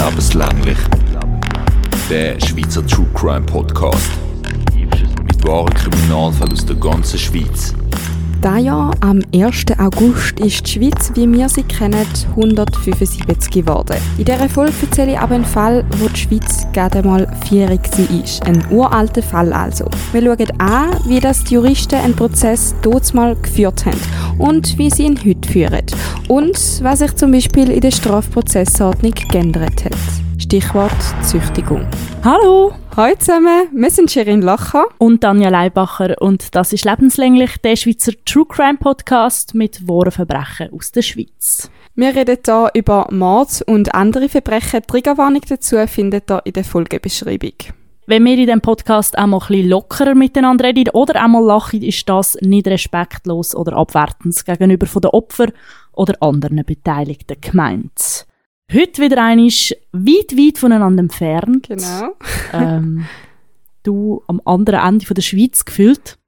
Lebenslänglich. Der Schweizer True Crime Podcast. Mit wahren Kriminalfällen aus der ganzen Schweiz. Dieses Jahr, am 1. August, ist die Schweiz, wie wir sie kennen, 175 geworden. In dieser Folge erzähle ich aber einen Fall, wo die Schweiz gerade mal vierig war. Ein uralter Fall also. Wir schauen an, wie das die Juristen einen Prozess mal geführt haben und wie sie ihn heute führen. Und was sich zum Beispiel in der Strafprozessordnung geändert hat. Stichwort Züchtigung. Hallo! Hallo zusammen, wir sind Shirin Lacher. Und Tanja Leibacher und das ist lebenslänglich der Schweizer True Crime Podcast mit wahren Verbrechen aus der Schweiz. Wir reden hier über Mord und andere Verbrechen. Triggerwarnung dazu findet ihr in der Folgebeschreibung. Wenn wir in diesem Podcast auch mal ein bisschen lockerer miteinander reden oder auch mal lachen, ist das nicht respektlos oder abwertend gegenüber von den Opfern oder anderen Beteiligten gemeint. Heute wieder einisch weit, weit voneinander entfernt. Genau. ähm, du am anderen Ende von der Schweiz gefühlt.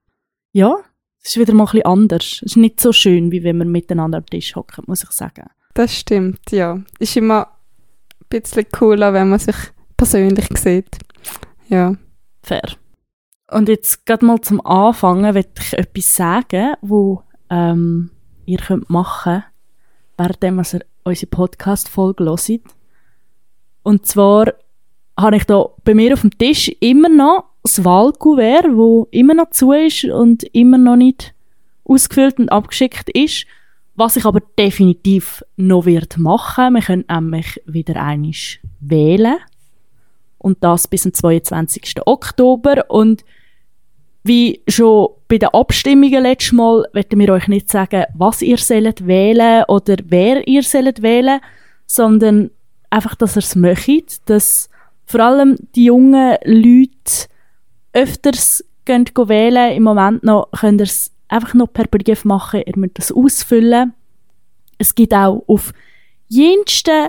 Ja, es ist wieder mal ein bisschen anders. Es ist nicht so schön, wie wenn wir miteinander am Tisch hocken, muss ich sagen. Das stimmt, ja. Ist immer ein bisschen cooler, wenn man sich persönlich sieht. Ja. Fair. Und jetzt gerade mal zum Anfangen will ich etwas sagen, wo ähm, ihr könnt machen könnt, während ihr unsere Podcast-Folge hört. Und zwar habe ich da bei mir auf dem Tisch immer noch das Wahlkuvert, wo immer noch zu ist und immer noch nicht ausgefüllt und abgeschickt ist. Was ich aber definitiv noch machen. Wir können nämlich wieder einig wählen. Und das bis zum 22. Oktober. Und wie schon bei den Abstimmungen letztes Mal, werden wir euch nicht sagen, was ihr sollt wählen oder wer ihr sollt wählen, sondern einfach, dass ihr es möchtet, dass vor allem die jungen Leute öfters gehen wählen. Im Moment noch könnt ihr es einfach noch per Brief machen, ihr müsst das ausfüllen. Es gibt auch auf jensten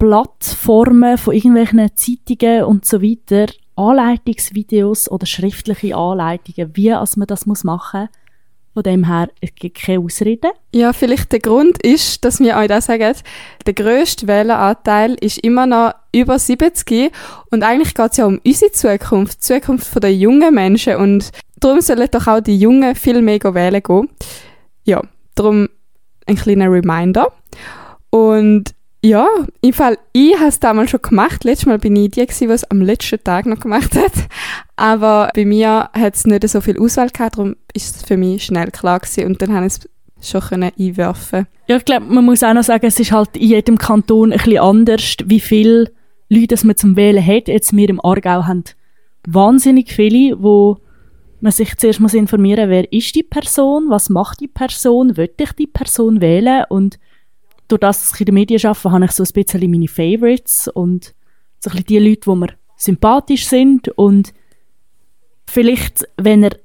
Online-Plattformen von irgendwelchen Zeitungen und so weiter Anleitungsvideos oder schriftliche Anleitungen, wie als man das machen muss. Von dem her, es gibt keine Ausreden. Ja, vielleicht der Grund ist, dass wir euch das sagen, der grösste Wähleranteil ist immer noch über 70 und eigentlich geht es ja um unsere Zukunft, die Zukunft der jungen Menschen und darum sollen doch auch die Jungen viel mehr wählen gehen. Ja, darum ein kleiner Reminder. Und ja, im Fall, ich habe es damals schon gemacht. Letztes Mal bin ich die, die es am letzten Tag noch gemacht hat. Aber bei mir hat es nicht so viel Auswahl gehabt, darum ist es für mich schnell klar gewesen und dann habe ich es schon können einwerfen Ja, ich glaube, man muss auch noch sagen, es ist halt in jedem Kanton ein bisschen anders, wie viele Leute man zum Wählen hat. Jetzt wir im Aargau haben wahnsinnig viele, wo man sich zuerst muss informieren wer ist die Person, was macht die Person, will ich die Person wählen und durch das, dass ich in den Medien arbeite, habe ich so ein bisschen meine Favorites und so ein bisschen die Leute, die mir sympathisch sind und vielleicht, wenn ihr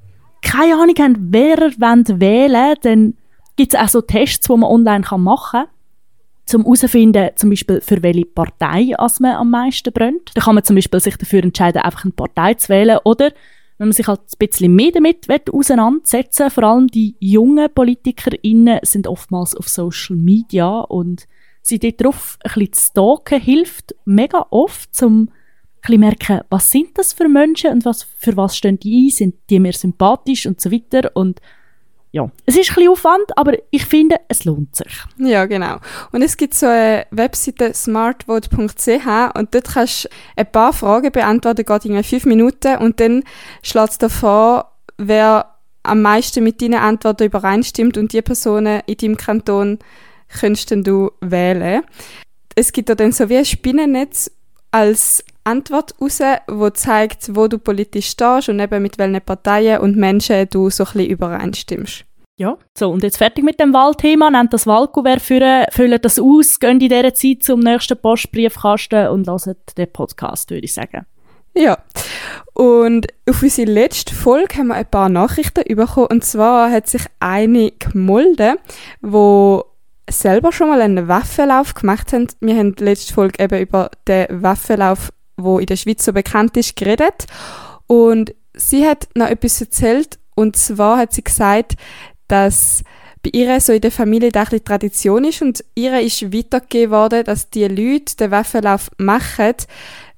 keine Ahnung habt, wer ihr wollt wählen dann gibt es auch so Tests, die man online machen kann, um herauszufinden, zum Beispiel für welche Partei man am meisten brennt. Da kann man zum Beispiel sich dafür entscheiden, einfach eine Partei zu wählen oder wenn man sich halt ein bisschen mehr damit auseinandersetzen vor allem die jungen PolitikerInnen sind oftmals auf Social Media und sie dort drauf ein bisschen zu stalken hilft mega oft, um ein merken, was sind das für Menschen und was, für was stehen die ein, sind die mir sympathisch und so weiter? Und ja, es ist ein bisschen Aufwand, aber ich finde, es lohnt sich. Ja, genau. Und es gibt so eine Webseite smartvote.ch und dort kannst du ein paar Fragen beantworten, geht in fünf Minuten und dann schlägt es vor, wer am meisten mit deinen Antworten übereinstimmt und die Personen in deinem Kanton könntest du wählen. Es gibt da dann so wie ein Spinnennetz als Antwort raus, wo zeigt, wo du politisch stehst und eben mit welchen Parteien und Menschen du so ein bisschen übereinstimmst. Ja, so und jetzt fertig mit dem Wahlthema, nehmt das Wahlkuvert für, füllt das aus, geht in dieser Zeit zum nächsten Postbriefkasten und lasst den Podcast, würde ich sagen. Ja, und auf unsere letzte Folge haben wir ein paar Nachrichten bekommen und zwar hat sich eine gemolden, wo selber schon mal einen Waffenlauf gemacht haben. Wir haben letzte Folge eben über den Waffenlauf wo in der Schweiz so bekannt ist, geredet. Und sie hat noch etwas erzählt. Und zwar hat sie gesagt, dass bei ihr so in der Familie da ein Tradition ist und ihr ist weitergegeben worden, dass die Leute den Waffenlauf machen,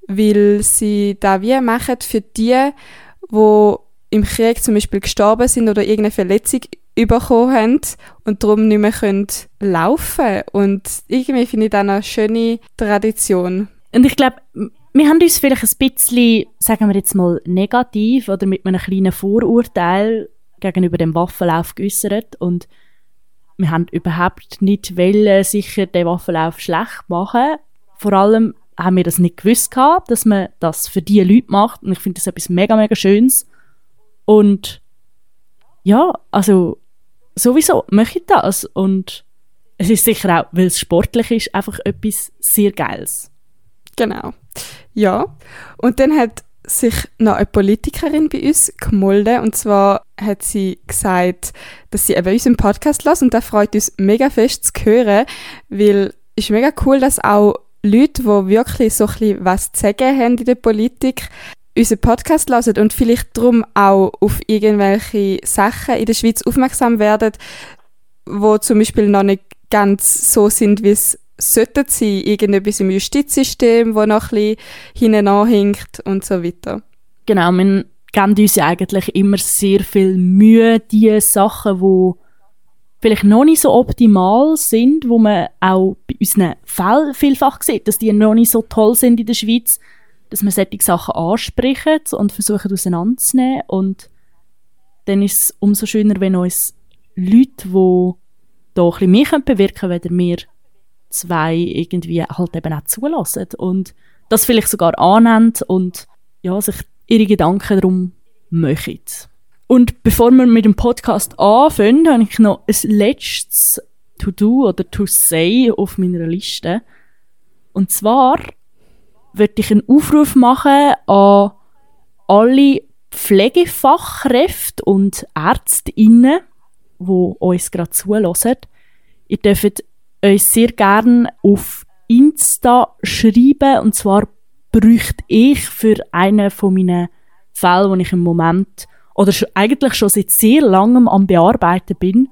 weil sie da wie machen für die, wo im Krieg zum Beispiel gestorben sind oder irgendeine Verletzung bekommen haben und darum nicht mehr können laufen Und irgendwie finde ich das eine schöne Tradition. Und ich glaube, wir haben uns vielleicht ein bisschen, sagen wir jetzt mal, negativ oder mit einem kleinen Vorurteil gegenüber dem Waffenlauf geäußert und wir haben überhaupt nicht wollen, sicher den Waffenlauf schlecht machen. Vor allem haben wir das nicht gewusst gehabt, dass man das für die Leute macht und ich finde das etwas mega, mega Schönes. Und ja, also sowieso möchte ich das und es ist sicher auch, weil es sportlich ist, einfach etwas sehr Geiles. Genau. Ja. Und dann hat sich noch eine Politikerin bei uns gemolden und zwar hat sie gesagt, dass sie eben unseren Podcast lässt und das freut uns mega fest zu hören, weil es ist mega cool, dass auch Leute, die wirklich so bisschen was zu sagen haben in der Politik, unseren Podcast hören und vielleicht darum auch auf irgendwelche Sachen in der Schweiz aufmerksam werden, wo zum Beispiel noch nicht ganz so sind, wie es sollten sie irgendetwas im Justizsystem, wo noch ein bisschen hinten anhinkt und so weiter. Genau, wir geben uns eigentlich immer sehr viel Mühe, die Sachen, die vielleicht noch nicht so optimal sind, wo man auch bei unseren Fällen vielfach sieht, dass die noch nicht so toll sind in der Schweiz, dass man solche Sachen ansprechen und versuchen auseinanderzunehmen und dann ist es umso schöner, wenn uns Leute, die da ein bisschen mehr bewirken können, wenn wir zwei irgendwie halt eben auch zulassen und das vielleicht sogar annehmen und ja, sich ihre Gedanken darum machen. Und bevor wir mit dem Podcast anfangen, habe ich noch ein letztes To-Do oder To-Say auf meiner Liste. Und zwar würde ich einen Aufruf machen an alle Pflegefachkräfte und Ärztinnen, die uns gerade zulassen. Ihr dürft uns sehr gerne auf Insta schreiben. Und zwar bräuchte ich für einen von meinen Fällen, wo ich im Moment oder eigentlich schon seit sehr langem am Bearbeiten bin,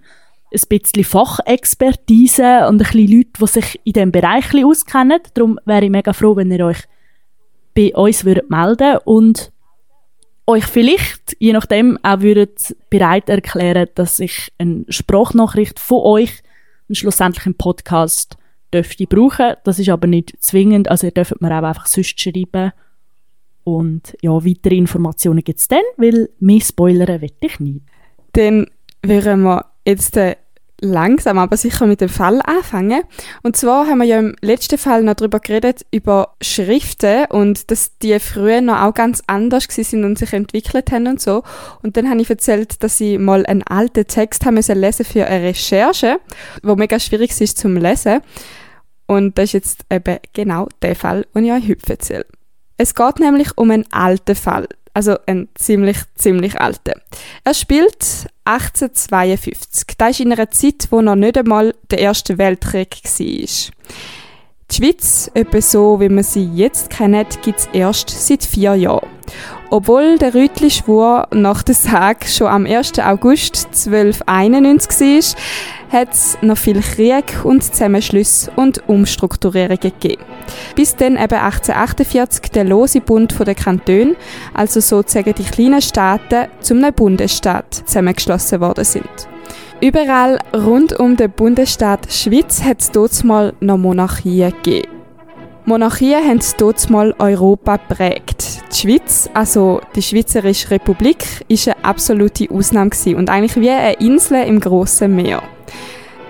ein bisschen Fachexpertise und ein bisschen Leute, die sich in diesem Bereich auskennen. Darum wäre ich mega froh, wenn ihr euch bei uns würdet melden und euch vielleicht, je nachdem, auch würdet bereit erklären, dass ich eine Sprachnachricht von euch und schlussendlich im Podcast dürfte brauchen. Das ist aber nicht zwingend, also ihr dürft mir auch einfach sonst schreiben. Und ja, weitere Informationen gibt es dann, weil mehr spoilern will ich nicht. Dann wären wir jetzt äh, langsam aber sicher mit dem Fall anfangen. Und zwar haben wir ja im letzten Fall noch darüber geredet, über Schriften und dass die früher noch auch ganz anders sind und sich entwickelt haben und so. Und dann habe ich erzählt, dass ich mal einen alten Text haben müssen lesen für eine Recherche, wo mega schwierig ist zum Lesen. Und das ist jetzt eben genau der Fall, den ich euch heute erzähle. Es geht nämlich um einen alten Fall also ein ziemlich, ziemlich alter. Er spielt 1852. Das ist in einer Zeit, wo noch nicht einmal der Erste Weltkrieg war. Die Schweiz, etwa so wie man sie jetzt kennt, gibt es erst seit vier Jahren. Obwohl der Rütli-Schwur nach der Sage schon am 1. August 1291 war, hat es noch viel Krieg und Zusammenschlüsse und Umstrukturierungen gegeben. Bis dann eben 1848 der lose Bund der Kantone, also sozusagen die kleinen Staaten, zum Bundesstaat zusammengeschlossen worden sind. Überall rund um den Bundesstaat Schweiz hat es dort mal noch Monarchien gegeben. Monarchien haben dort mal Europa prägt. Die Schweiz, also die Schweizerische Republik, ist eine absolute Ausnahme und eigentlich wie eine Insel im grossen Meer.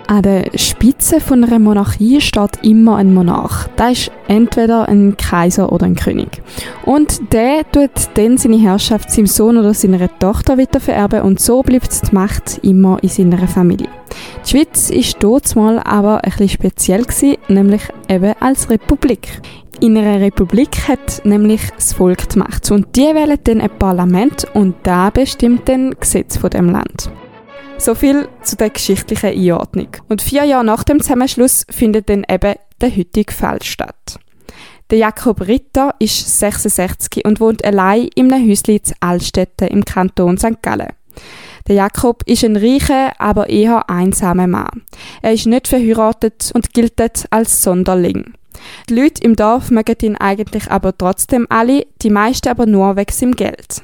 An der Spitze einer Monarchie steht immer ein Monarch. Das ist entweder ein Kaiser oder ein König. Und der tut dann seine Herrschaft seinem Sohn oder seiner Tochter weiter vererben und so bleibt die Macht immer in seiner Familie. Die Schweiz ist dort mal aber bisschen speziell gewesen, nämlich eben als Republik. In einer Republik hat nämlich das Volk die Macht und die wählen dann ein Parlament und da bestimmt dann Gesetz von dem Land. So viel zu der geschichtlichen Einordnung. Und vier Jahre nach dem Zusammenschluss findet dann eben der heutige Fall statt. Der Jakob Ritter ist 66 und wohnt allein in einem Häuschen in Altstädten im Kanton St. Gallen. Der Jakob ist ein reicher, aber eher einsamer Mann. Er ist nicht verheiratet und gilt als Sonderling. Die Leute im Dorf mögen ihn eigentlich aber trotzdem alle, die meisten aber nur wegen seinem Geld.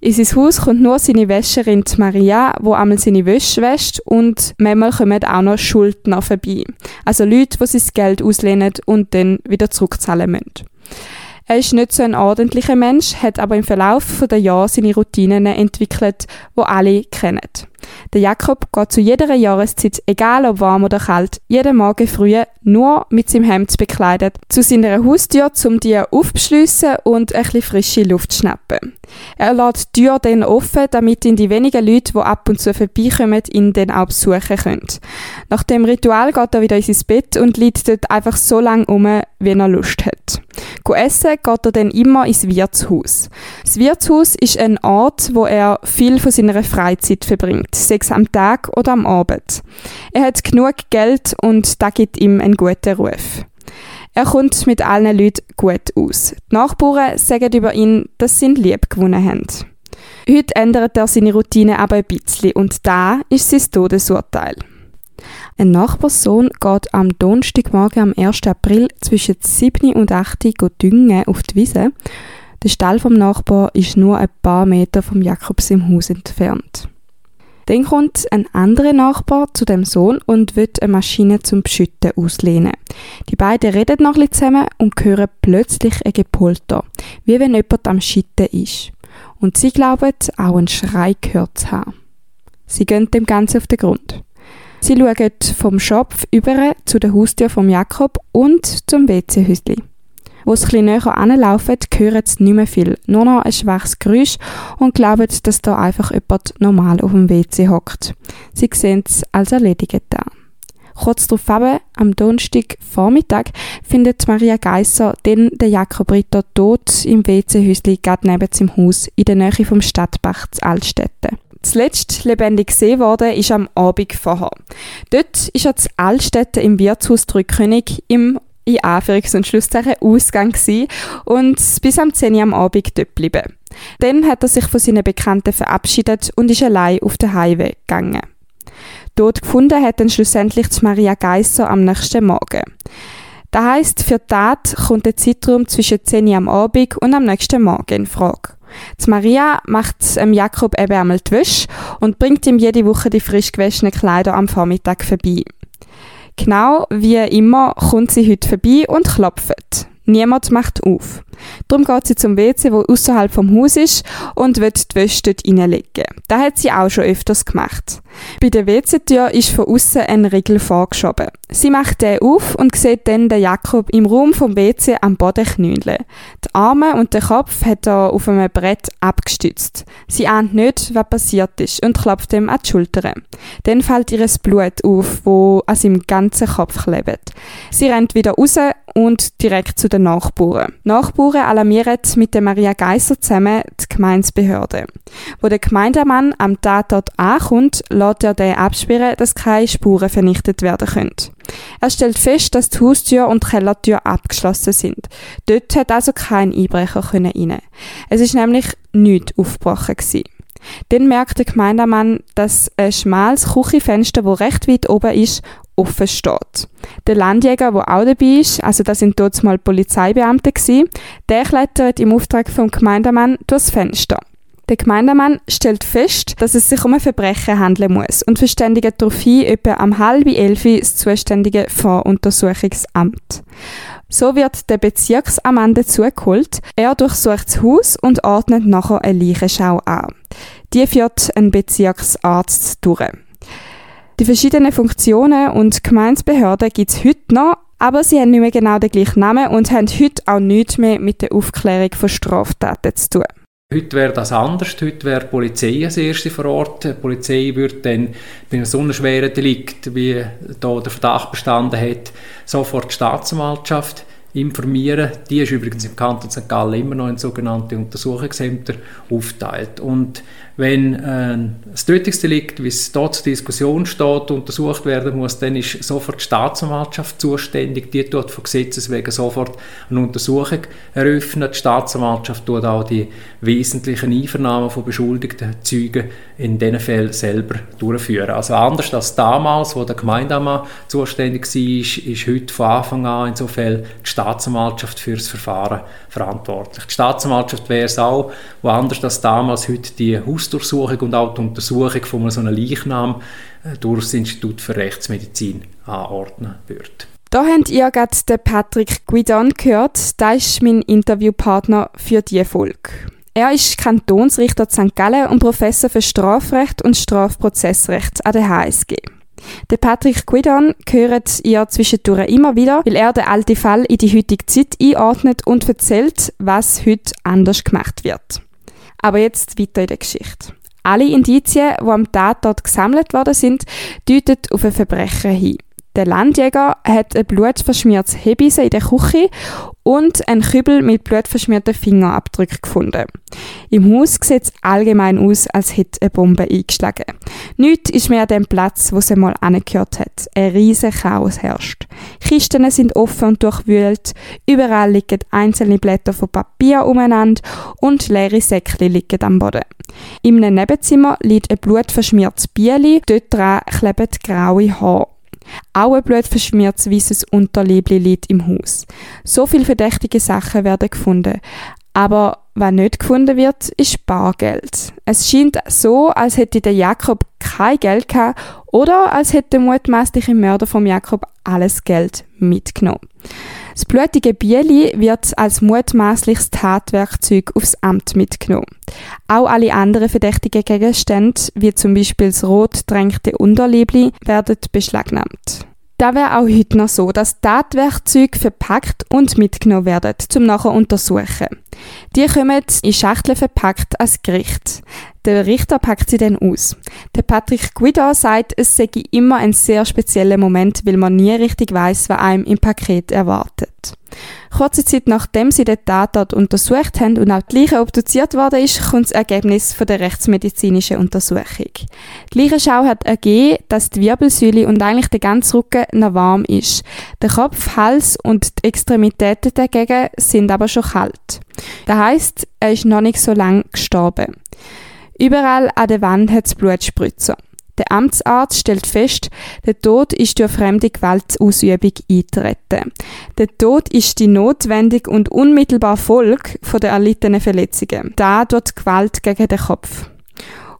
In sein Haus kommt nur seine Wäscherin Maria, wo einmal seine Wäsche wäscht und manchmal kommen auch noch Schuldner vorbei. Also Leute, die sein Geld auslehnen und dann wieder zurückzahlen müssen. Er ist nicht so ein ordentlicher Mensch, hat aber im Verlauf der Jahre seine Routinen entwickelt, wo alle kennen. Der Jakob geht zu jeder Jahreszeit, egal ob warm oder kalt, jeden Morgen früh nur mit seinem Hemd bekleidet zu seiner Haustür, um die aufzuschliessen und ein bisschen frische Luft zu schnappen. Er lässt die Tür dann offen, damit ihn die wenigen Leute, die ab und zu vorbeikommen, ihn dann auch besuchen können. Nach dem Ritual geht er wieder in sein Bett und liegt dort einfach so lange um, wie er Lust hat. Essen geht er dann immer ins Wirtshaus. Das Wirtshaus ist ein Ort, wo er viel von seiner Freizeit verbringt, sechs am Tag oder am Abend. Er hat genug Geld und da gibt ihm einen guten Ruf. Er kommt mit allen Leuten gut aus. Die Nachbarn sagen über ihn, dass sie ihn lieb gewonnen haben. Heute ändert er seine Routine aber ein bisschen und da ist sein Todesurteil. Ein Nachbarssohn geht am Donnerstagmorgen am 1. April zwischen 7 und 8 Uhr düngen auf die Wiese. Der Stall vom Nachbar ist nur ein paar Meter vom Jakobs im Haus entfernt. Dann kommt ein anderer Nachbar zu dem Sohn und wird eine Maschine zum Beschütten auslehnen. Die beiden reden noch ein zusammen und hören plötzlich ein Gepolter, wie wenn jemand am Schitten ist. Und sie glauben, auch einen Schrei gehört zu haben. Sie gehen dem Ganzen auf den Grund. Sie schauen vom Schopf über zu der Haustür vom Jakob und zum WC-Häuschen. Wo sie etwas näher anlaufen, hören sie nicht mehr viel, nur noch ein schwaches Geräusch und glauben, dass da einfach jemand normal auf dem WC hockt. Sie sehen es als erledigt an. Kurz darauf am Donnerstag Vormittag findet Maria Geisser den der Jakob Ritter tot im WC-Häuschen gerade neben seinem Haus in der Nähe vom Stadtbach zu Altstädte. Zuletzt lebendig gesehen worden ist am Abend vorher. Dort ist er zu Altstädte im Wirtshaus Drückkönig im in Anführungs- und Schlusszeichen Ausgang gewesen und bis am 10 Uhr am Abend dort geblieben. Dann hat er sich von seinen Bekannten verabschiedet und ist allein auf den Heimweg gegangen. Dort gefunden hat dann schlussendlich Maria Geisser am nächsten Morgen. Das heisst, für die Tat kommt der Zeitraum zwischen 10 Uhr am Abend und am nächsten Morgen in Frage. Die Maria macht ähm, Jakob eben einmal die Wäsche und bringt ihm jede Woche die frisch gewaschenen Kleider am Vormittag vorbei. Genau wie immer kommt sie heute vorbei und klopft. Niemand macht auf. Darum geht sie zum WC, wo außerhalb vom Haus ist und wird die Wäsche dort reinlegen. Das hat sie auch schon öfters gemacht. Bei der WC-Tür ist von außen ein Riegel vorgeschoben. Sie macht den auf und sieht dann den Jakob im Raum vom WC am Boden knüllen. Die Arme und den Kopf hat er auf einem Brett abgestützt. Sie ahnt nicht, was passiert ist und klopft ihm an die Schulter. Dann fällt ihr Blut auf, wo an seinem ganzen Kopf klebt. Sie rennt wieder raus und direkt zu den Nachbarn. Nachbarn alarmieren mit der Maria Geisser zusammen die Gemeindebehörde. Wo der Gemeindemann am Tatort ankommt, lässt er den absperren, dass keine Spuren vernichtet werden können. Er stellt fest, dass die Haustür und die Kellertür abgeschlossen sind. Dort hat also kein Einbrecher rein. Es ist nämlich nichts aufgebrochen gewesen. Dann merkt der Gemeindemann, dass ein schmales Küchenfenster, wo recht weit oben ist, offen steht. Der Landjäger, der auch dabei ist, also das sind dort mal Polizeibeamte gewesen, der klettert im Auftrag vom Gemeindemann durchs Fenster. Der Gemeindemann stellt fest, dass es sich um ein Verbrechen handeln muss und verständigt daraufhin etwa am halb elf das zuständige Voruntersuchungsamt. So wird der Bezirksamande zugeholt. Er durchsucht das Haus und ordnet nachher eine Leichenschau an. Die führt ein Bezirksarzt durch. Die verschiedenen Funktionen und Gemeindebehörden gibt es heute noch, aber sie haben nicht mehr genau den gleichen Namen und haben heute auch nichts mehr mit der Aufklärung von Straftaten zu tun. Heute wäre das anders. Heute wäre die Polizei als erste vor Ort. Die Polizei würde dann bei einem so schweren Delikt, wie da der Verdacht bestanden hat, sofort die Staatsanwaltschaft informieren. Die ist übrigens im Kanton St. Gallen immer noch in sogenannte Untersuchungsämter aufgeteilt. Und Wenn ein Tötungsdelikt, wie es dort zur Diskussion steht, untersucht werden muss, dann ist sofort die Staatsanwaltschaft zuständig. Die tut von Gesetzes wegen sofort eine Untersuchung eröffnen. Die Staatsanwaltschaft tut auch die wesentlichen Einvernahmen von beschuldigten Zeugen in diesen Fällen selber durchführen. Also anders als damals, wo der Gemeindemann zuständig war, ist heute von Anfang an insofern die Staatsanwaltschaft für das Verfahren verantwortlich. Die Staatsanwaltschaft wäre es auch, wo anders als damals heute die Hausdurchsuchung und auch die Untersuchung von so einem Leichnam äh, durch das Institut für Rechtsmedizin anordnen würde. Da habt ihr gerade den Patrick Guidon gehört. Der ist mein Interviewpartner für diese Folge. Er ist Kantonsrichter St. Gallen und Professor für Strafrecht und Strafprozessrecht an der HSG. Der Patrick Guidon gehört ihr zwischendurch immer wieder, weil er den alten Fall in die heutige Zeit einordnet und erzählt, was heute anders gemacht wird. Aber jetzt weiter in der Geschichte. Alle Indizien, die am Tatort gesammelt worden sind, deuten auf ein Verbrechen hin. Der Landjäger hat ein blutverschmiertes Hebise in der Küche und einen Kübel mit blutverschmierten Fingerabdrücken gefunden. Im Haus sieht es allgemein aus, als hätte eine Bombe eingeschlagen. Nichts ist mehr an dem Platz, wo sie mal angehört hat. Ein riesiger Chaos herrscht. Kisten sind offen und durchwühlt, überall liegen einzelne Blätter von Papier umeinander und leere Säckchen liegen am Boden. Im Nebenzimmer liegt ein blutverschmiertes Bieli, dort dran kleben graue Haare. Auch ein blutverschmiertes weißes Unterliebli liegt im Haus. So viele verdächtige Sachen werden gefunden. Aber was nicht gefunden wird, ist Bargeld. Es scheint so, als hätte der Jakob kein Geld gehabt oder als hätte der mutmaßliche Mörder vom Jakob alles Geld mitgenommen. Das blutige Bieli wird als mutmaßliches Tatwerkzeug aufs Amt mitgenommen. Auch alle anderen verdächtigen Gegenstände, wie zum Beispiel das rot drängte Unterliebli, werden beschlagnahmt. Da wäre auch heute noch so, dass Tatwerkzeuge verpackt und mitgenommen werden, zum nachher untersuchen. Die kommen in Schachteln verpackt als Gericht. Der Richter packt sie dann aus. Der Patrick Guido sagt, es sei immer ein sehr spezieller Moment, weil man nie richtig weiß, was einem im Paket erwartet. Kurze Zeit nachdem sie den Tatort untersucht haben und auch die Leiche obduziert worden ist, kommt das Ergebnis von der rechtsmedizinischen Untersuchung. Die Leichenschau hat ergeben, dass die Wirbelsäule und eigentlich der ganze Rücken noch warm ist. Der Kopf, Hals und die Extremitäten dagegen sind aber schon kalt. Das heisst, er ist noch nicht so lange gestorben. Überall an der Wand hat es Blutspritzer. Der Amtsarzt stellt fest, der Tod ist durch fremde Gewaltausübung eintreten. Der Tod ist die notwendige und unmittelbare Folge der erlittenen Verletzungen. Da durch Gewalt gegen den Kopf.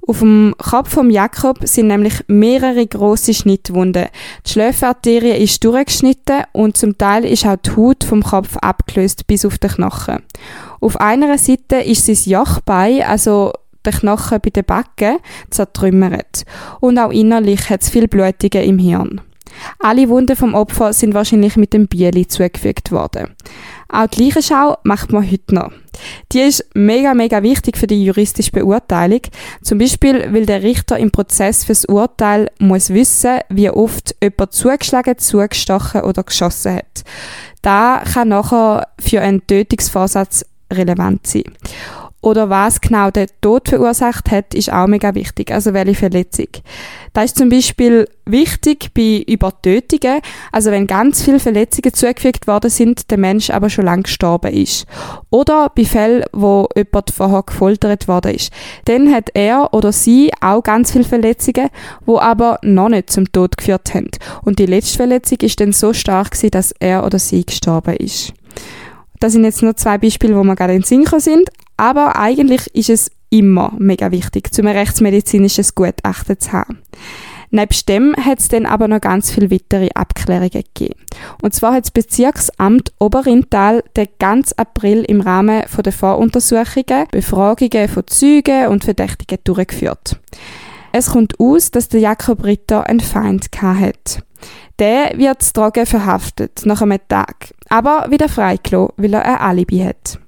Auf dem Kopf von Jakob sind nämlich mehrere große Schnittwunden. Die Schläferarterie ist durchgeschnitten und zum Teil ist auch die Haut vom Kopf abgelöst bis auf den Knochen. Auf einer Seite ist sein Jochbein, also der Knochen bei den Backen zertrümmert. Und auch innerlich hat es viel Blutungen im Hirn. Alle Wunden vom Opfer sind wahrscheinlich mit dem Bieli zugefügt worden. Auch die Leichenschau macht man heute noch. Die ist mega, mega wichtig für die juristische Beurteilung. Zum Beispiel, weil der Richter im Prozess fürs Urteil muss wissen, wie oft jemand zugeschlagen, zugestochen oder geschossen hat. Da kann nachher für einen Tötungsvorsatz relevant sein oder was genau der Tod verursacht hat, ist auch mega wichtig. Also welche Verletzung. Das ist zum Beispiel wichtig bei Übertötungen, also wenn ganz viele Verletzungen zugefügt worden sind, der Mensch aber schon lange gestorben ist. Oder bei Fällen, wo jemand vorher gefoltert worden ist. Dann hat er oder sie auch ganz viele Verletzungen, wo aber noch nicht zum Tod geführt haben. Und die letzte Verletzung ist dann so stark gewesen, dass er oder sie gestorben ist. Das sind jetzt nur zwei Beispiele, wo wir gerade in Synchro sind, aber eigentlich ist es immer mega wichtig, zum rechtsmedizinisches Gutachten zu haben. Nebst dem hat es dann aber noch ganz viele weitere Abklärungen gegeben. Und zwar hat das Bezirksamt Oberrintal den ganzen April im Rahmen der Voruntersuchungen Befragungen von Zeugen und Verdächtigen durchgeführt. Es kommt aus, dass der Jakob Ritter einen Feind hat. Der wird Drogen verhaftet, nach einem Tag, aber wieder freigelassen, weil er ein Alibi hat.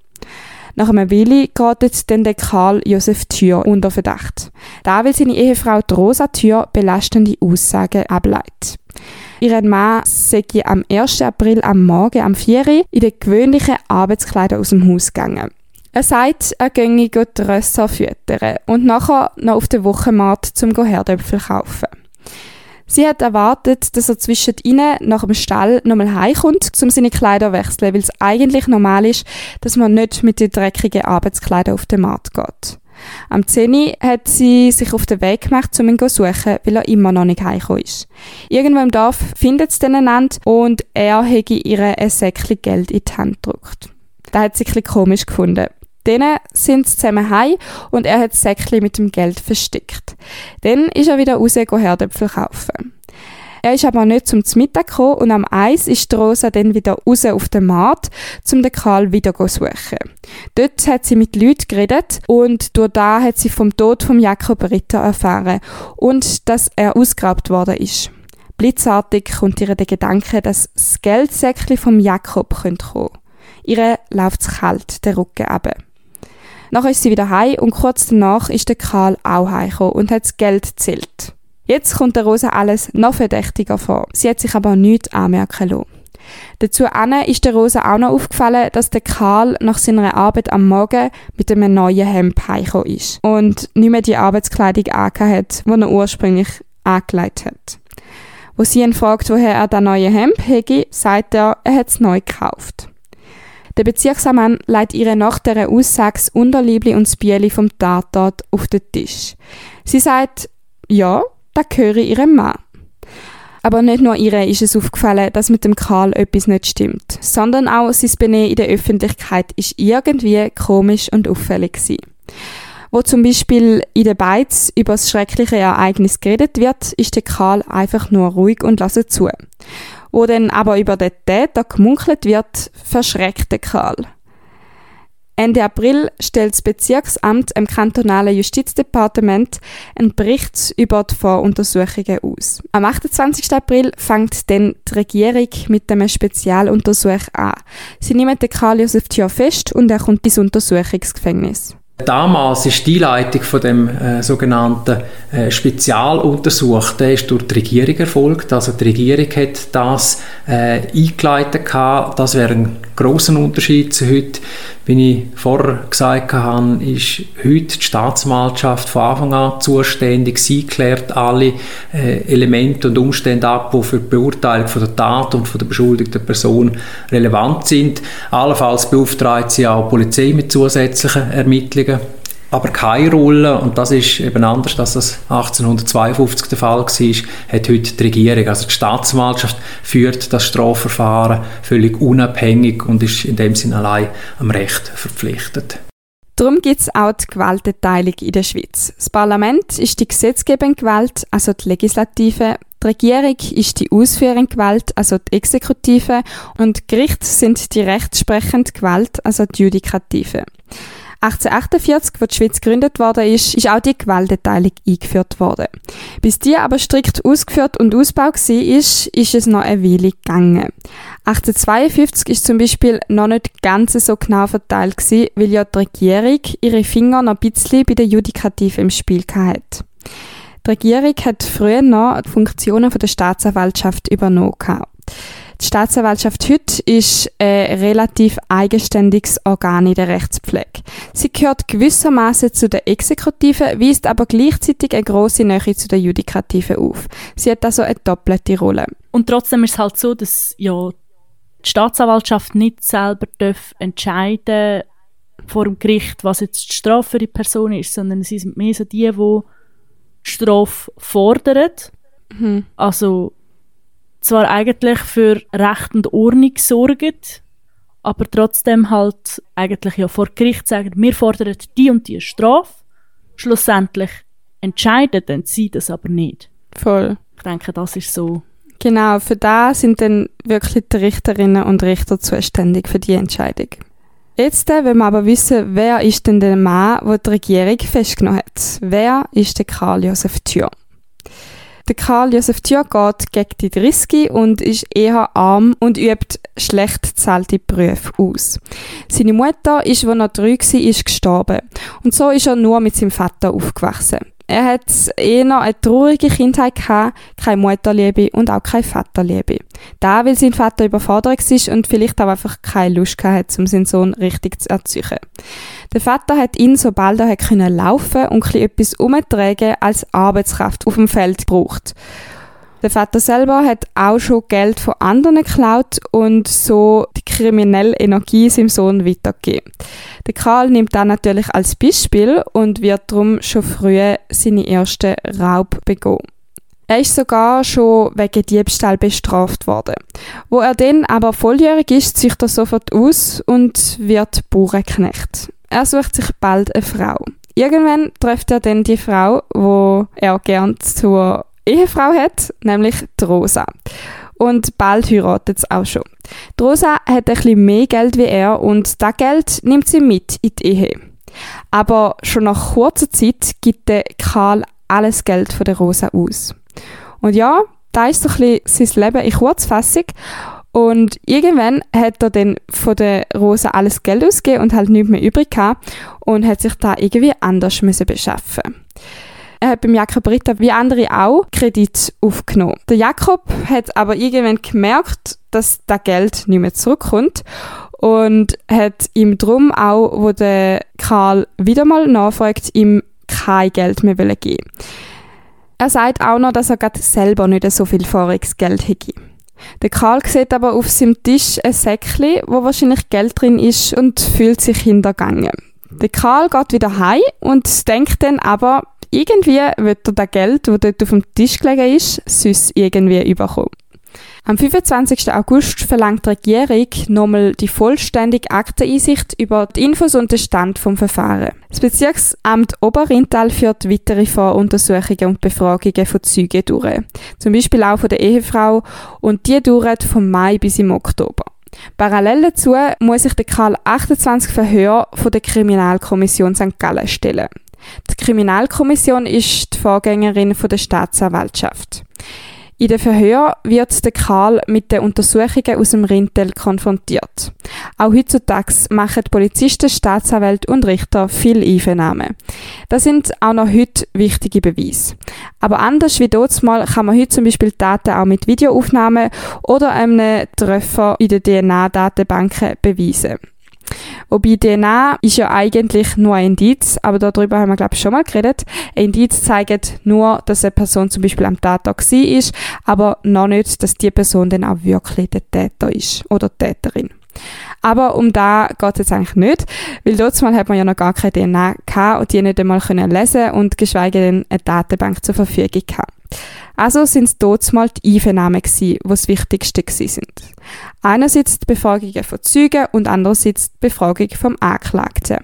Nach einem Willi gerät dann der Karl Josef Thür unter Verdacht. Da will seine Ehefrau Rosa Thür belastende Aussagen ableitet. Ihren Mann sei am 1. April am Morgen am 4. Uhr in den gewöhnlichen Arbeitskleidern aus dem Haus gegangen. Er sagt, er ginge die Rösser füttern und nachher noch auf den Wochenmarkt zum Herdöpfel kaufen. Sie hat erwartet, dass er zwischen ihnen nach dem Stall nochmal heimkommt, um seine Kleider zu wechseln, weil es eigentlich normal ist, dass man nicht mit den dreckigen Arbeitskleidern auf den Markt geht. Am 10. hat sie sich auf den Weg gemacht, um ihn zu suchen, weil er immer noch nicht heimgekommen ist. Irgendwo im Dorf findet sie den einander und er hätte ihr ein Säckchen Geld in die Hand gedrückt. Das hat sie ein komisch gefunden. Dann sind sie zusammen heim und er hat das Säckchen mit dem Geld versteckt. Dann ist er wieder raus, Herdöpfel kaufen. Er ist aber nicht zum Mittag gekommen und am Eis ist Rosa dann wieder raus auf den Markt, um den Karl wieder zu suchen. Dort hat sie mit Leuten geredet und durch da hat sie vom Tod von Jakob Ritter erfahren und dass er ausgeraubt worden ist. Blitzartig kommt ihr der Gedanke, dass das Geldsäckchen vom Jakob kommen könnte. Ihr läuft es kalt, der Rücken runter. Nachher ist sie wieder heim und kurz danach ist der Karl auch heimgekommen und hat das Geld gezählt. Jetzt kommt der Rosa alles noch verdächtiger vor. Sie hat sich aber nichts anmerken lassen. Dazu ist der Rosa auch noch aufgefallen, dass der Karl nach seiner Arbeit am Morgen mit einem neuen Hemd heimgekommen ist und nicht mehr die Arbeitskleidung hat, die er ursprünglich angelegt hat. Wo sie ihn fragt, woher er das neue Hemd hege, sagt er, er hat es neu gekauft. Der Bezirksammann legt ihr nach dieser Aussage Unterliebli und das Bieli vom Tatort auf den Tisch. Sie sagt, ja, da gehöre ihrem Mann. Aber nicht nur ihr ist es aufgefallen, dass mit dem Karl etwas nicht stimmt, sondern auch sein Benehmen in der Öffentlichkeit ist irgendwie komisch und auffällig gewesen. Wo zum Beispiel in den Beiz über das schreckliche Ereignis geredet wird, ist der Karl einfach nur ruhig und lässt zu. Wo dann aber über den Täter gemunkelt wird, verschreckt der Karl. Ende April stellt das Bezirksamt im kantonalen Justizdepartement einen Bericht über die Voruntersuchungen aus. Am 28. April fängt dann die Regierung mit einem Spezialuntersuch an. Sie nehmen den Karl Josef Thier fest und er kommt ins Untersuchungsgefängnis. Damals ist die Einleitung von dem äh, sogenannten äh, Spezialuntersuch, ist durch die Regierung erfolgt. Also die Regierung hat das äh, eingeleitet gehabt. Das wäre ein großer Unterschied zu heute. Wie ich vorher gesagt habe, ist heute die Staatsanwaltschaft von Anfang an zuständig. Sie klärt alle äh, Elemente und Umstände ab, die für die Beurteilung der Tat und der beschuldigten Person relevant sind. Allenfalls beauftragt sie auch die Polizei mit zusätzlichen Ermittlungen aber keine Rolle, und das ist eben anders, als das 1852 der Fall war, hat heute die Regierung, also die Staatsanwaltschaft, führt das Strafverfahren völlig unabhängig und ist in dem Sinne allein am Recht verpflichtet. Darum gibt es auch die Gewaltenteilung in der Schweiz. Das Parlament ist die gesetzgebende Gewalt, also die Legislative, die Regierung ist die ausführende Gewalt, also die Exekutive, und Gerichte sind die rechtsprechende Gewalt, also die Judikative. 1848, wo die Schweiz gegründet worden ist, ist auch die Gewaltenteilung eingeführt worden. Bis die aber strikt ausgeführt und ausgebaut war, ist, ist es noch eine Weile gegangen. 1852 ist zum Beispiel noch nicht ganz so genau verteilt gewesen, weil ja die Regierung ihre Finger noch ein bisschen bei der Judikative im Spiel hatte. Die Regierung hat früher noch die Funktionen der Staatsanwaltschaft übernommen. Die Staatsanwaltschaft heute ist ein relativ eigenständiges Organ in der Rechtspflege. Sie gehört gewissermaßen zu der Exekutive, weist aber gleichzeitig eine große Nähe zu der Judikative auf. Sie hat also eine doppelte Rolle. Und trotzdem ist es halt so, dass ja die Staatsanwaltschaft nicht selber darf entscheiden vor dem Gericht, was jetzt die Strafe für die Person ist, sondern sie sind mehr so die die Strafe fordern. Mhm. Also zwar eigentlich für Recht und Ordnung sorgen, aber trotzdem halt eigentlich ja vor Gericht sagen, wir fordern die und die Strafe. Schlussendlich entscheiden dann sie das aber nicht. Voll. Ich denke, das ist so. Genau, für da sind dann wirklich die Richterinnen und Richter zuständig für die Entscheidung. Jetzt äh, wollen wir aber wissen, wer ist denn der Mann, der die Regierung festgenommen hat? Wer ist der Karl Josef Thür? Der Karl Josef Thür geht gegen die 30 und ist eher arm und übt schlecht bezahlte Berufe aus. Seine Mutter ist, als er drei war, ist gestorben. Und so ist er nur mit seinem Vater aufgewachsen. Er hat eher eine traurige Kindheit gehabt, keine Mutterliebe und auch keine Vaterliebe. Da, weil sein Vater überfordert war und vielleicht auch einfach keine Lust hatte, um seinen Sohn richtig zu erziehen. Der Vater hat ihn, sobald er können laufen und etwas umtragen, als Arbeitskraft auf dem Feld gebraucht. Der Vater selber hat auch schon Geld von anderen geklaut und so die kriminelle Energie seinem Sohn weitergegeben. Der Karl nimmt dann natürlich als Beispiel und wird darum schon früh seine ersten Raub begehen. Er ist sogar schon wegen Diebstahl bestraft worden. Wo er dann aber volljährig ist, zieht er sofort aus und wird Bauernknecht. Er sucht sich bald eine Frau. Irgendwann trifft er dann die Frau, wo er gern zur Ehefrau hat, nämlich die Rosa. Und bald heiratet sie auch schon. Die Rosa hat ein bisschen mehr Geld wie er und das Geld nimmt sie mit in die Ehe. Aber schon nach kurzer Zeit gibt Karl alles Geld von der Rosa aus. Und ja, da ist so ein bisschen sein Leben in Kurzfassung. Und irgendwann hat er dann von der Rosa alles Geld ausgegeben und halt nichts mehr übrig gehabt und hat sich da irgendwie anders müssen beschaffen. Er hat beim Jakob Ritter wie andere auch Kredit aufgenommen. Der Jakob hat aber irgendwann gemerkt, dass das Geld nicht mehr zurückkommt und hat ihm drum auch, wo der Karl wieder mal nachfragt, ihm kein Geld mehr geben Er sagt auch noch, dass er gerade selber nicht so viel Vorratsgeld hätte. Der Karl sieht aber auf seinem Tisch ein Säckchen, wo wahrscheinlich Geld drin ist und fühlt sich hintergangen. Der Karl geht wieder heim und denkt dann aber, irgendwie wird er das Geld, das dort auf dem Tisch gelegen ist, süß irgendwie überkommen. Am 25. August verlangt die Regierung nochmal die vollständige Akteneinsicht über die Infos und den Stand vom Verfahren. Das Bezirksamt Oberrintal führt weitere Voruntersuchungen und Befragungen von Zeugen durch. Zum Beispiel auch von der Ehefrau und die dauert vom Mai bis im Oktober. Parallel dazu muss sich der Karl 28 Verhör von der Kriminalkommission St. Gallen stellen. Die Kriminalkommission ist die Vorgängerin von der Staatsanwaltschaft. In dem Verhör wird der Karl mit den Untersuchungen aus dem Rintel konfrontiert. Auch heutzutage machen Polizisten, Staatsanwälte und Richter viel Einvernahmen. Das sind auch noch heute wichtige Beweise. Aber anders wie mal kann man heute zum Beispiel Daten auch mit Videoaufnahmen oder einem Treffer in den DNA-Datenbanken beweisen. Wobei DNA ist ja eigentlich nur ein Indiz, aber darüber haben wir glaube ich schon mal geredet. Ein Indiz zeigt nur, dass eine Person zum Beispiel am Tatort ist, aber noch nicht, dass die Person dann auch wirklich der Täter ist oder Täterin. Aber um da geht es jetzt eigentlich nicht, weil mal hat man ja noch gar keine DNA gehabt und die nicht einmal können lesen und geschweige denn eine Datenbank zur Verfügung gehabt. Also sind es dort die Einvernahmen die das Wichtigste sind. Einerseits die Befragung von Zeugen und andererseits die Befragung vom Anklagten.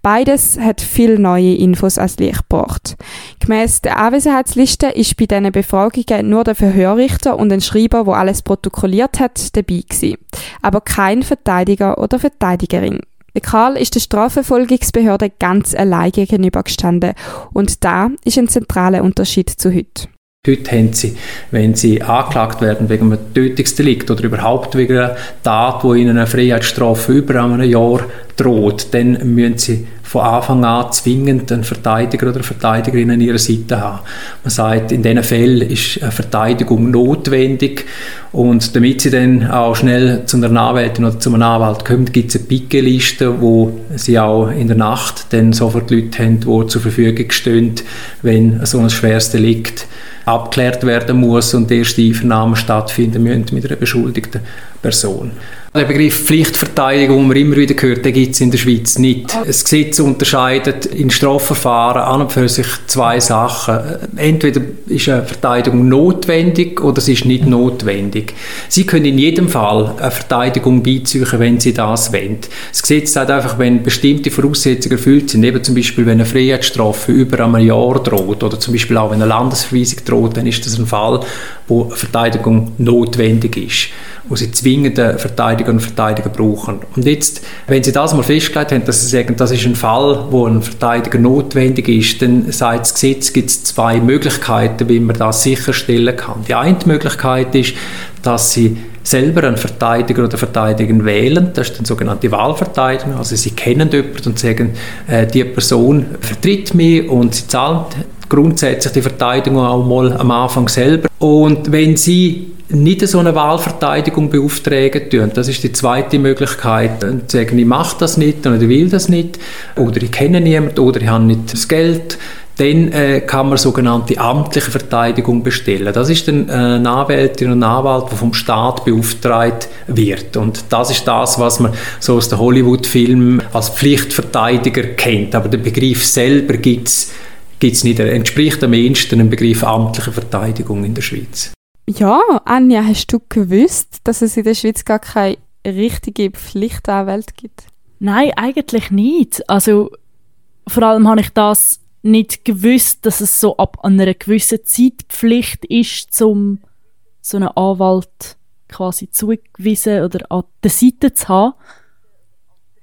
Beides hat viel neue Infos als Licht gebracht. Gemäss der Anwesenheitsliste ist bei diesen Befragungen nur der Verhörrichter und ein Schreiber, wo alles protokolliert hat, dabei gewesen. Aber kein Verteidiger oder Verteidigerin. Karl ist der Strafverfolgungsbehörde ganz allein gegenübergestanden und da ist ein zentraler Unterschied zu heute. Heute haben sie, wenn sie angeklagt werden wegen einem Tötungsdelikt oder überhaupt wegen einer Tat, wo ihnen eine Freiheitsstrafe über einem Jahr droht, dann müssen sie von Anfang an zwingend einen Verteidiger oder eine Verteidigerin an ihrer Seite haben. Man sagt, in diesen Fällen ist eine Verteidigung notwendig und damit sie dann auch schnell zu einer Anwältin oder zu einem Anwalt kommen, gibt es eine Pickeliste, wo sie auch in der Nacht dann sofort Leute haben, die zur Verfügung stehen, wenn so ein schweres Delikt abgeklärt werden muss und erste Einvernahmen stattfinden müssen mit einer beschuldigten Person. Der Begriff Pflichtverteidigung, den man immer wieder hört, den gibt es in der Schweiz nicht. Das Gesetz unterscheidet in Strafverfahren an und für sich zwei Sachen. Entweder ist eine Verteidigung notwendig oder sie ist nicht notwendig. Sie können in jedem Fall eine Verteidigung beiziehen, wenn Sie das wollen. Das Gesetz sagt einfach, wenn bestimmte Voraussetzungen erfüllt sind, eben zum Beispiel, wenn eine Freiheitsstrafe über einem Jahr droht oder zum Beispiel auch wenn eine Landesverweisung droht, dann ist das ein Fall, wo Verteidigung notwendig ist, wo Sie zwingende Verteidiger und Verteidiger brauchen. Und jetzt, wenn Sie das mal festgelegt haben, dass Sie sagen, das ist ein Fall, wo ein Verteidiger notwendig ist, dann sagt Gesetz, gibt es zwei Möglichkeiten, wie man das sicherstellen kann. Die eine Möglichkeit ist, dass Sie selber einen Verteidiger oder Verteidigerin wählen. Das ist die sogenannte Wahlverteidigung. Also Sie kennen jemanden und sagen, äh, die Person vertritt mich und sie zahlt grundsätzlich die Verteidigung auch mal am Anfang selber. Und wenn sie nicht so eine Wahlverteidigung beauftragen tun. Das ist die zweite Möglichkeit. Und sagen, ich mache das nicht oder ich will das nicht oder ich kenne niemanden oder ich habe nicht das Geld dann äh, kann man sogenannte amtliche Verteidigung bestellen. Das ist dann äh, eine Anwältin und ein Anwalt, der vom Staat beauftragt wird. Und das ist das, was man so aus den Hollywood-Filmen als Pflichtverteidiger kennt. Aber der Begriff selber gibt es nicht. Er entspricht am ehesten dem Begriff amtliche Verteidigung in der Schweiz. Ja, Anja, hast du gewusst, dass es in der Schweiz gar keine richtige Pflichtanwälte gibt? Nein, eigentlich nicht. Also vor allem habe ich das nicht gewusst, dass es so ab einer gewissen Zeitpflicht ist, zum so einen Anwalt quasi zugewiesen oder an der Seite zu haben.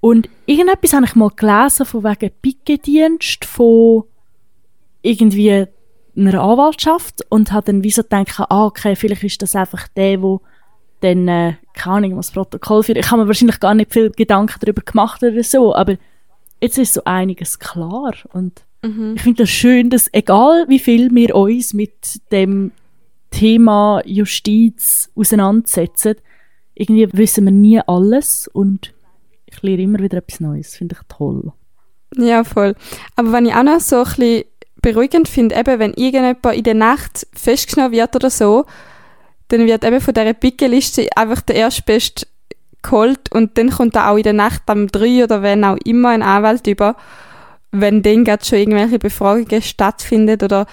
Und irgendetwas habe ich mal gelesen von wegen Picke-Dienst von irgendwie einer Anwaltschaft und habe dann wie so gedacht, ah, okay, vielleicht ist das einfach der, der dann, äh, keine Ahnung, was Protokoll führt. Ich habe mir wahrscheinlich gar nicht viel Gedanken darüber gemacht oder so, aber jetzt ist so einiges klar und Mhm. Ich finde das schön, dass egal wie viel wir uns mit dem Thema Justiz auseinandersetzen, irgendwie wissen wir nie alles und ich lerne immer wieder etwas Neues. Finde ich toll. Ja, voll. Aber wenn ich auch noch so ein bisschen beruhigend finde, eben, wenn irgendjemand in der Nacht festgenommen wird oder so, dann wird eben von dieser Pickeliste einfach der Erstbeste geholt und dann kommt da auch in der Nacht am 3 oder wenn auch immer ein Anwalt über wenn dann gerade schon irgendwelche Befragungen stattfinden oder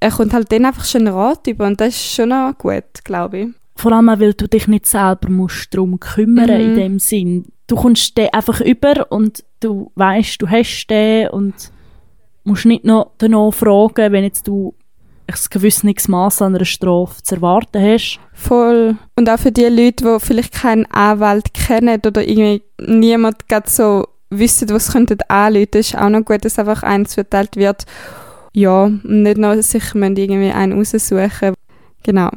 er kommt halt dann einfach schon Rat über und das ist schon noch gut, glaube ich. Vor allem auch, weil du dich nicht selber musst darum kümmern mhm. in dem Sinn. Du kommst den einfach über und du weißt, du hast den und musst nicht noch danach fragen, wenn jetzt du ein gewisses Maß an einer Strafe zu erwarten hast. Voll. Und auch für die Leute, die vielleicht keinen Anwalt kennen oder irgendwie niemand gerade so wissen, was könnten anrufen, ist auch noch gut, dass einfach eins verteilt wird. Ja, und nicht noch sich irgendwie einen raussuchen. Genau.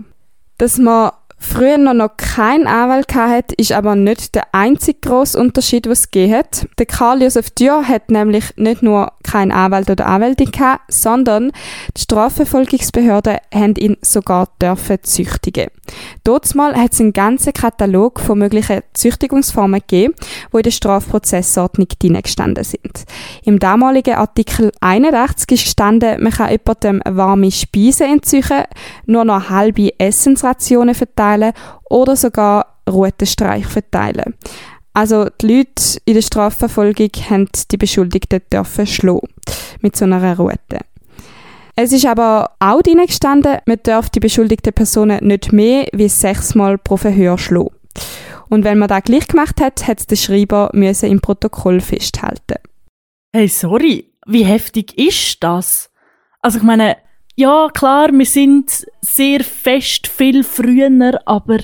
Dass man früher noch, keinen Anwalt hatte, ist aber nicht der einzige grosse Unterschied, was es gegeben hat. Der Karl Josef Dürr hat nämlich nicht nur keinen Anwalt oder Anwältin gehabt, sondern die Strafverfolgungsbehörden haben ihn sogar dürfen züchtigen. Dortmal hat es einen ganzen Katalog von möglichen Züchtigungsformen gegeben, die in der Strafprozessordnung drin gestanden sind. Im damaligen Artikel 81 ist gestanden, man kann jemandem warme Speisen entzüchen, nur noch halbe Essensrationen verteilen oder sogar Rutenstreich verteilen. Also die Leute in der Strafverfolgung haben die Beschuldigten dürfen schlagen mit so einer Rute. Es ist aber auch drin gestanden, man darf die beschuldigten Personen nicht mehr wie sechsmal pro Verhör schlagen. Und wenn man das gleich gemacht hat, hat der Schreiber müssen im Protokoll festhalten. Hey, sorry, wie heftig ist das? Also ich meine, ja klar, wir sind sehr fest viel früher, aber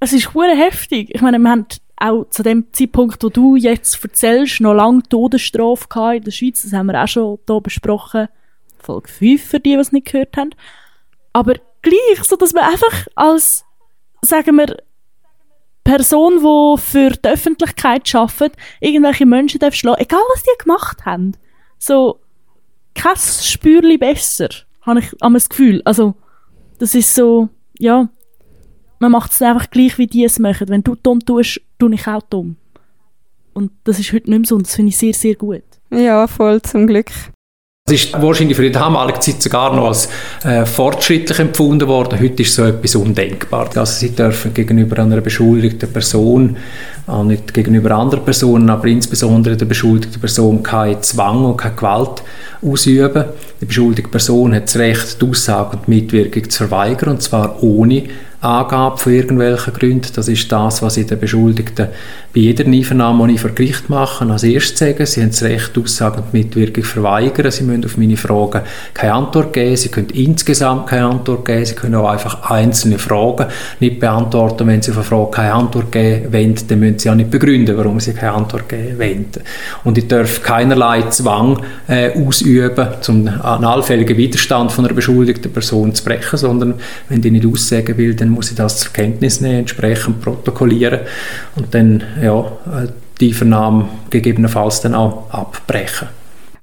es ist hure heftig. Ich meine, wir haben auch zu dem Zeitpunkt, wo du jetzt erzählst, noch lange Todesstrafe in der Schweiz. Das haben wir auch schon hier besprochen. Folge 5 für die, die es nicht gehört haben. Aber gleich, so dass man einfach als, sagen wir, Person, die für die Öffentlichkeit arbeitet, irgendwelche Menschen darf schlagen, egal was die gemacht haben. So, kein Spürli besser, habe ich das Gefühl. Also, das ist so, ja, man macht es einfach gleich, wie die es machen. Wenn du dumm tust, tue ich auch dumm. Und das ist heute nicht mehr so und das finde ich sehr, sehr gut. Ja, voll, zum Glück. Das ist wahrscheinlich für die damalige Zeit sogar noch als äh, fortschrittlich empfunden worden. Heute ist so etwas undenkbar. Also sie dürfen gegenüber einer beschuldigten Person, auch nicht gegenüber anderen Personen, aber insbesondere der beschuldigten Person keinen Zwang und keine Gewalt ausüben. Die beschuldigte Person hat das Recht, die Aussage und die Mitwirkung zu verweigern, und zwar ohne Angabe von irgendwelchen Gründen. Das ist das, was ich den Beschuldigten bei jeder Einvernahme, die ich vor Gericht mache, als erstes sagen. Sie haben das Recht, Aussagen und Mitwirkung verweigern. Sie müssen auf meine Fragen keine Antwort geben. Sie können insgesamt keine Antwort geben. Sie können auch einfach einzelne Fragen nicht beantworten. Wenn Sie auf eine Frage keine Antwort geben wollen, dann müssen Sie auch nicht begründen, warum Sie keine Antwort geben wollen. Und ich darf keinerlei Zwang äh, ausüben, um einen allfälligen Widerstand von einer beschuldigten Person zu brechen, sondern wenn die nicht aussagen will, dann muss ich das zur Kenntnis nehmen, entsprechend protokollieren und dann ja, die Vernahme gegebenenfalls dann auch abbrechen.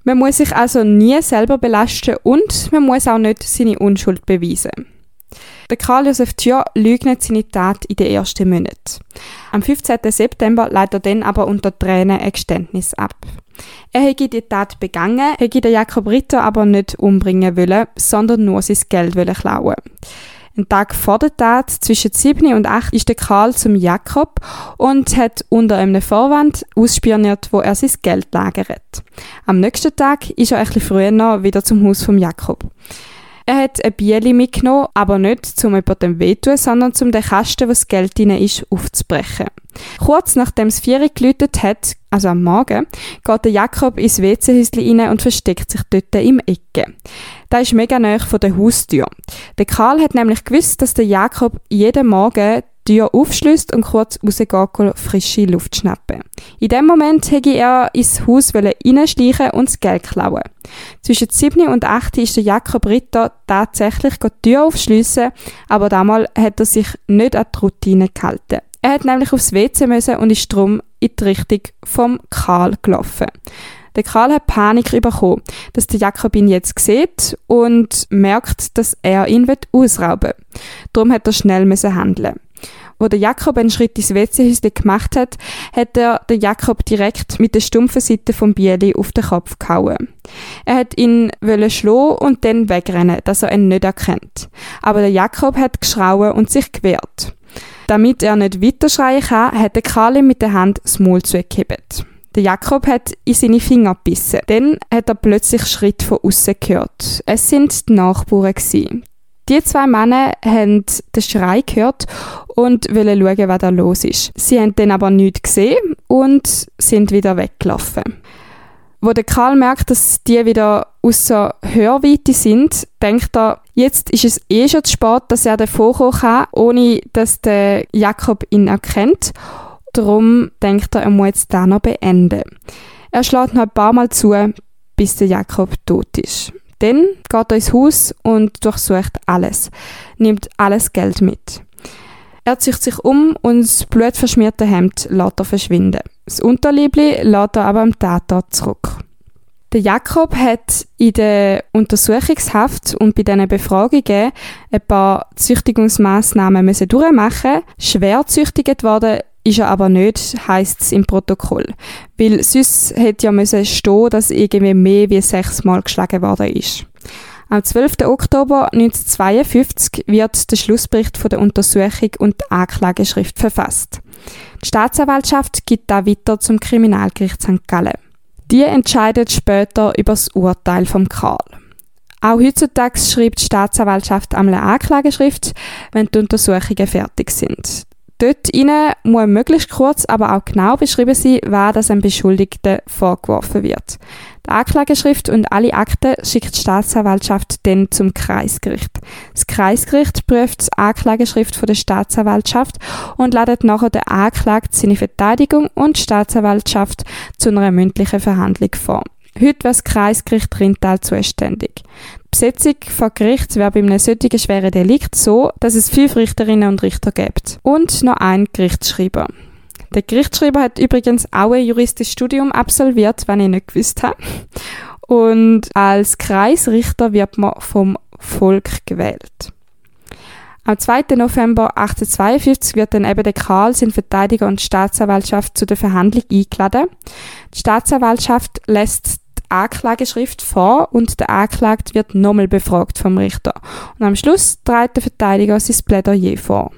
Man muss sich also nie selber belasten und man muss auch nicht seine Unschuld beweisen. Der Karl Josef Tjör leugnet seine Tat in den ersten Monaten. Am 15. September leitet er dann aber unter Tränen ein Geständnis ab. Er hätte die Tat begangen, hätte den Jakob Ritter aber nicht umbringen wollen, sondern nur sein Geld klauen ein Tag vor der Tat, zwischen 7 und 8, ist der Karl zum Jakob und hat unter einem Vorwand ausspioniert, wo er sein Geld lagert. Am nächsten Tag ist er etwas früher noch wieder zum Haus vom Jakob. Er hat ein Bieli mitgenommen, aber nicht zum jemandem wehtun, sondern zum den Kasten, wo das Geld drin ist, aufzubrechen. Kurz nachdem es vier geläutet hat, also am Morgen, geht der Jakob ins WC-Häuschen rein und versteckt sich dort im Ecke. Da ist mega nahe von der Haustür. Der Karl hat nämlich gewusst, dass der Jakob jeden Morgen Tür aufschließt und kurz rausgeht, frische Luft schnappen. In dem Moment hätte er ins Haus reinschleichen und das Geld klauen. Zwischen 7 und 8 ist der Jakob Ritter tatsächlich die Tür aufschliessen, aber damals hat er sich nicht an die Routine gehalten. Er hat nämlich aufs WC müssen und ist drum in die Richtung vom Karl gelaufen. Der Karl hat Panik bekommen, dass der Jakob ihn jetzt sieht und merkt, dass er ihn ausrauben will. Darum hat er schnell handeln wo der Jakob einen Schritt ins WC-Häuschen gemacht hat, hat er den Jakob direkt mit der stumpfen Seite vom Bieli auf den Kopf gehauen. Er hat ihn schlagen und dann wegrennen, dass er ihn nicht erkennt. Aber der Jakob hat geschrauen und sich gewehrt. Damit er nicht weiter schreien kann, hat der Karl mit der Hand das Maul zugehebt. Der Jakob hat in seine Finger gebissen. Dann hat er plötzlich Schritt von außen gehört. Es sind die Nachbarn. Die zwei Männer haben den Schrei gehört und wollen schauen, was da los ist. Sie haben dann aber nichts gesehen und sind wieder weggelaufen. Wo der Karl merkt, dass die wieder außer Hörweite sind, denkt er, jetzt ist es eh schon zu spät, dass er davor kommen kann, ohne dass der Jakob ihn erkennt. Darum denkt er, er muss jetzt da noch beenden. Er schlägt noch ein paar Mal zu, bis der Jakob tot ist. Dann geht er ins Haus und durchsucht alles, nimmt alles Geld mit. Er zieht sich um und das blutverschmierte Hemd lässt er verschwinden. Das Unterliebli lässt er aber am Tatort zurück. Der Jakob hat in der Untersuchungshaft und bei diesen Befragungen ein paar Züchtigungsmaßnahmen durchmachen. Schwer züchtigt worden ist er aber nicht, heisst es im Protokoll. Weil sonst hätte ja müssen stehen, dass irgendwie mehr wie sechsmal geschlagen worden ist. Am 12. Oktober 1952 wird der Schlussbericht von der Untersuchung und die Anklageschrift verfasst. Die Staatsanwaltschaft gibt da weiter zum Kriminalgericht St. Gallen. Die entscheidet später über das Urteil vom Karl. Auch heutzutage schreibt die Staatsanwaltschaft einmal eine Anklageschrift, wenn die Untersuchungen fertig sind. Dort muss möglichst kurz, aber auch genau beschrieben sein, wer das einem Beschuldigten vorgeworfen wird. Die Anklageschrift und alle Akten schickt die Staatsanwaltschaft dann zum Kreisgericht. Das Kreisgericht prüft die Anklageschrift von der Staatsanwaltschaft und ladet nachher den Anklagten seine Verteidigung und die Staatsanwaltschaft zu einer mündlichen Verhandlung vor. Heute wäre das Kreisgericht Rintal zuständig. Besetzung von Gericht wäre bei einem solchen schweren Delikt so, dass es fünf Richterinnen und Richter gibt. Und noch ein Gerichtsschreiber. Der Gerichtsschreiber hat übrigens auch ein juristisches Studium absolviert, wenn ich nicht gewusst habe. Und als Kreisrichter wird man vom Volk gewählt. Am 2. November 1852 wird dann eben der Karl, sein Verteidiger und Staatsanwaltschaft zu der Verhandlung eingeladen. Die Staatsanwaltschaft lässt Anklageschrift vor und der Anklagte wird nochmal befragt vom Richter. Und am Schluss trägt der Verteidiger sein Plädoyer vor.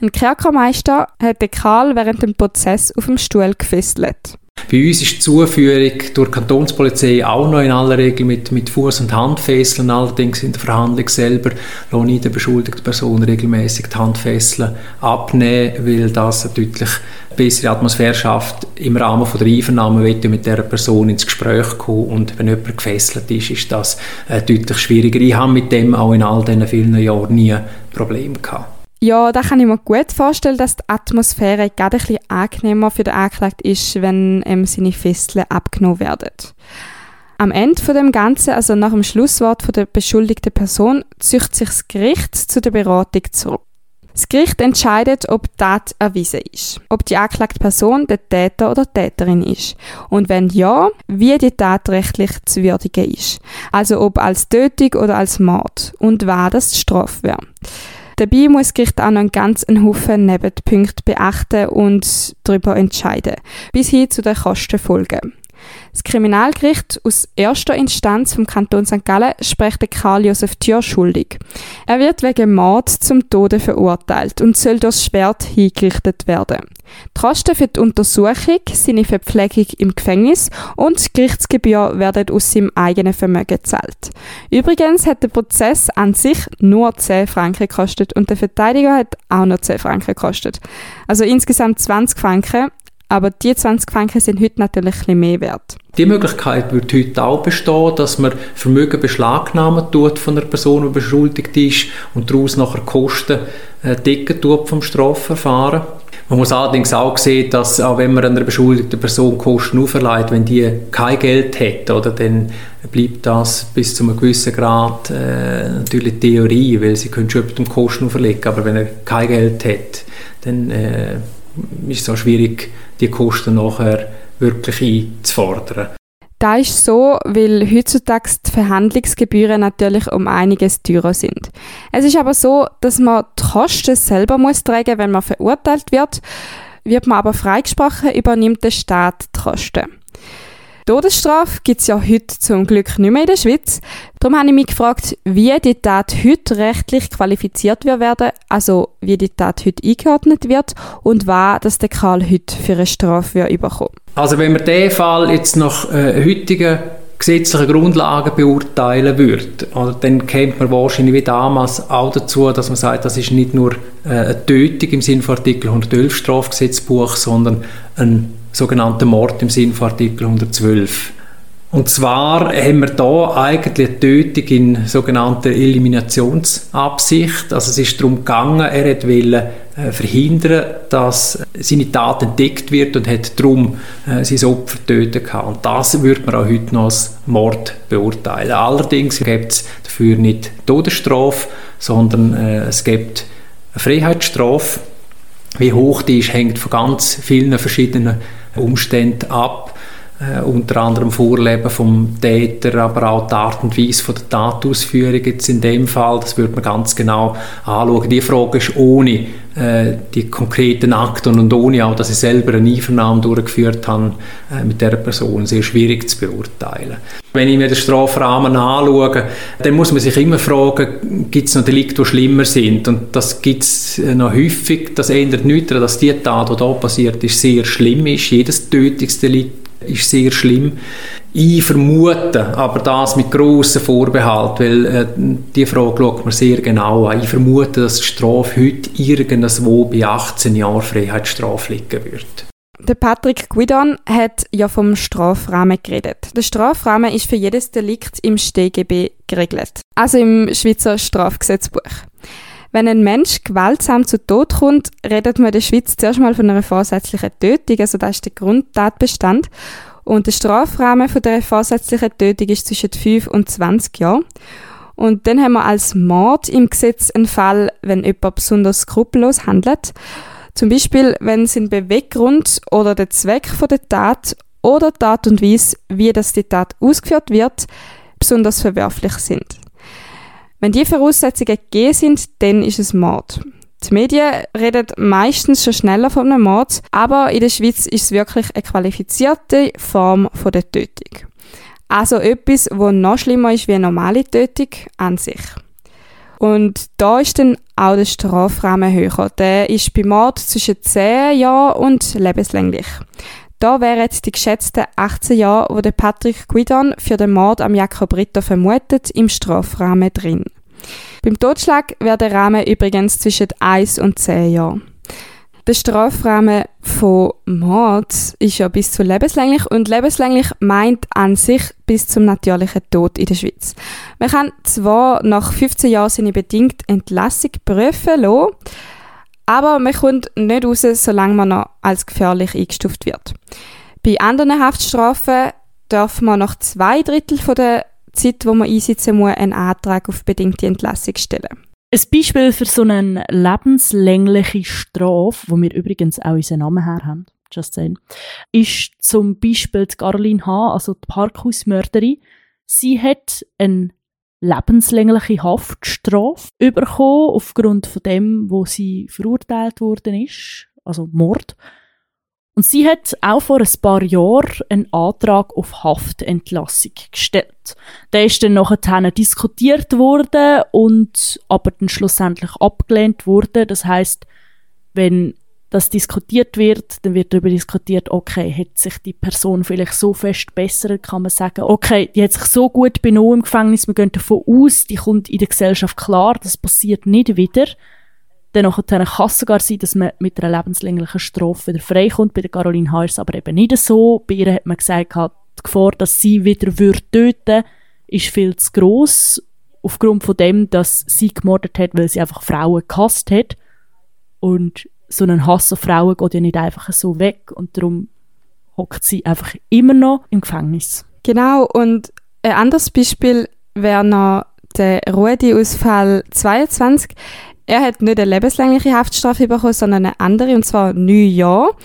Ein Kerkermeister hat den Karl während dem Prozess auf dem Stuhl gefesselt. Bei uns ist die Zuführung durch die Kantonspolizei auch noch in aller Regel mit, mit Fuß- und Handfesseln. Allerdings in der Verhandlung selber lasse ich der beschuldigten Person regelmäßig die Handfesseln abnehmen, weil das eine deutlich bessere Atmosphäre schafft. Im Rahmen von der Einvernahme wird mit der Person ins Gespräch kommen und wenn jemand gefesselt ist, ist das äh, deutlich schwieriger. Ich habe mit dem auch in all diesen vielen Jahren nie Probleme gehabt. Ja, da kann ich mir gut vorstellen, dass die Atmosphäre gerade ein bisschen angenehmer für den Anklagten ist, wenn ihm seine Fesseln abgenommen werden. Am Ende von dem Ganzen, also nach dem Schlusswort von der beschuldigten Person, zücht sich das Gericht zu der Beratung zurück. Das Gericht entscheidet, ob die Tat erwiesen ist, ob die angeklagte Person der Täter oder Täterin ist und wenn ja, wie die Tat rechtlich zu würdigen ist. Also ob als Tötung oder als Mord und war das die Strafe wäre. Dabei muss das Gericht auch noch einen ganzen Haufen Nebenpunkte beachten und darüber entscheiden, bis hin zu den Kostenfolgen. Das Kriminalgericht aus erster Instanz vom Kanton St. Gallen spricht Karl Josef Thür schuldig. Er wird wegen Mord zum Tode verurteilt und soll durchs Schwert hingerichtet werden. Die Kosten für die Untersuchung, seine Verpflegung im Gefängnis und die Gerichtsgebühr werden aus seinem eigenen Vermögen gezahlt. Übrigens hat der Prozess an sich nur 10 Franken gekostet und der Verteidiger hat auch nur 10 Franken gekostet. Also insgesamt 20 Franken, aber die 20 Franken sind heute natürlich ein mehr wert. Die Möglichkeit wird heute auch bestehen, dass man Vermögen beschlagnahmen tut von einer Person, die beschuldigt ist und daraus nachher Kosten äh, decken tut vom Strafverfahren. Man muss allerdings auch sehen, dass auch wenn man einer beschuldigten Person Kosten auferlegt, wenn die kein Geld hat, oder, dann bleibt das bis zu einem gewissen Grad äh, natürlich Theorie, weil sie können schon dem Kosten auferlegen, aber wenn er kein Geld hat, dann äh, ist es auch schwierig, die Kosten nachher wirklich einzufordern. Das ist so, weil heutzutage die Verhandlungsgebühren natürlich um einiges teurer sind. Es ist aber so, dass man die Kosten selber muss tragen, wenn man verurteilt wird. Wird man aber freigesprochen, übernimmt der Staat die Kosten. Todesstrafe gibt es ja heute zum Glück nicht mehr in der Schweiz. Darum habe ich mich gefragt, wie die Tat heute rechtlich qualifiziert wird werden, also wie die Tat heute eingeordnet wird und was das der Karl heute für eine Strafe bekommen Also wenn man diesen Fall jetzt nach äh, heutigen gesetzlichen Grundlagen beurteilen würde, dann käme man wahrscheinlich wie damals auch dazu, dass man sagt, das ist nicht nur äh, eine Tötung im Sinne von Artikel 111 Strafgesetzbuch, sondern ein sogenannten Mord im Sinne von Artikel 112. Und zwar haben wir da eigentlich eine Tötung in sogenannter Eliminationsabsicht. Also es ist darum gegangen, er wollte äh, verhindern, dass seine Tat entdeckt wird und hat darum äh, sein Opfer töten können. Und das würde man auch heute noch als Mord beurteilen. Allerdings gibt es dafür nicht Todesstrafe, sondern äh, es gibt eine Freiheitsstrafe. Wie hoch die ist, hängt von ganz vielen verschiedenen Umstände ab. Äh, unter anderem Vorleben vom Täter, aber auch die Art und Weise von der Tatausführung jetzt in dem Fall, das würde man ganz genau anschauen. Die Frage ist ohne äh, die konkreten Akten und ohne auch, dass ich selber eine Einvernahme durchgeführt habe äh, mit der Person, sehr schwierig zu beurteilen. Wenn ich mir den Strafrahmen anschaue, dann muss man sich immer fragen, gibt es noch Delikte, die schlimmer sind? Und das gibt es äh, noch häufig. Das ändert nichts daran, dass die Tat, die hier passiert ist, sehr schlimm ist. Jedes Tötungsdelikt ist sehr schlimm. Ich vermute, aber das mit grossen Vorbehalt, weil äh, die Frage schaut man sehr genau an. Ich vermute, dass die Strafe heute irgendwo bei 18 Jahren Freiheitsstrafe liegen wird. Der Patrick Guidon hat ja vom Strafrahmen geredet. Der Strafrahmen ist für jedes Delikt im StGB geregelt, also im Schweizer Strafgesetzbuch. Wenn ein Mensch gewaltsam zu Tod kommt, redet man in der Schweiz zuerst mal von einer vorsätzlichen Tötung, also das ist der Grundtatbestand. Und der Strafrahmen von der vorsätzlichen Tötung ist zwischen 5 und 20 Jahren. Und dann haben wir als Mord im Gesetz einen Fall, wenn jemand besonders skrupellos handelt. Zum Beispiel, wenn sein Beweggrund oder der Zweck von der Tat oder die Art und Weise, wie das die Tat ausgeführt wird, besonders verwerflich sind. Wenn die Voraussetzungen gegeben sind, dann ist es Mord. Die Medien reden meistens schon schneller von einem Mord, aber in der Schweiz ist es wirklich eine qualifizierte Form von der Tötung. Also etwas, wo noch schlimmer ist wie eine normale Tötung an sich. Und da ist dann auch der Strafrahmen höher. Der ist bei Mord zwischen 10 Jahren und lebenslänglich. Da wären die geschätzten 18 Jahre, wo der Patrick Guidon für den Mord am Jakob Ritter vermutet, im Strafrahmen drin. Beim Totschlag wäre der Rahmen übrigens zwischen 1 und 10 Jahren. Der Strafrahmen von Mord ist ja bis zu lebenslänglich und lebenslänglich meint an sich bis zum natürlichen Tod in der Schweiz. Man kann zwar nach 15 Jahren seine bedingte Entlassung prüfen lassen, aber man kommt nicht raus, solange man noch als gefährlich eingestuft wird. Bei anderen Haftstrafen darf man nach zwei Drittel der Zeit, wo man einsitzen muss, einen Antrag auf bedingte Entlassung stellen. Ein Beispiel für so eine lebenslängliche Strafe, wo wir übrigens auch unseren Namen her haben, just saying, ist zum Beispiel die Caroline H., also die Parkhausmörderin. Sie hat eine lebenslängliche Haftstrafe bekommen aufgrund von dem, wo sie verurteilt worden ist, also Mord. Und sie hat auch vor ein paar Jahren einen Antrag auf Haftentlassung gestellt. Der ist dann nachher diskutiert worden und aber dann schlussendlich abgelehnt worden. Das heißt, wenn das diskutiert wird, dann wird darüber diskutiert, okay, hat sich die Person vielleicht so fest bessert, kann man sagen, okay, die hat sich so gut benommen im Gefängnis, wir gehen davon aus, die kommt in der Gesellschaft klar, das passiert nicht wieder. Dann kann es sogar sein, dass man mit einer lebenslänglichen Strafe wieder freikommt. Bei der Caroline H. ist es aber eben nicht so. Bei ihr hat man gesagt, die Gefahr, dass sie wieder würde töten ist viel zu gross. Aufgrund von dem, dass sie gemordet hat, weil sie einfach Frauen gehasst hat. Und so ein Hass auf Frauen geht ja nicht einfach so weg. Und darum hockt sie einfach immer noch im Gefängnis. Genau, und ein anderes Beispiel wäre noch der Rudi-Ausfall 22. Er hat nicht eine lebenslängliche Haftstrafe bekommen, sondern eine andere, und zwar neun Jahre.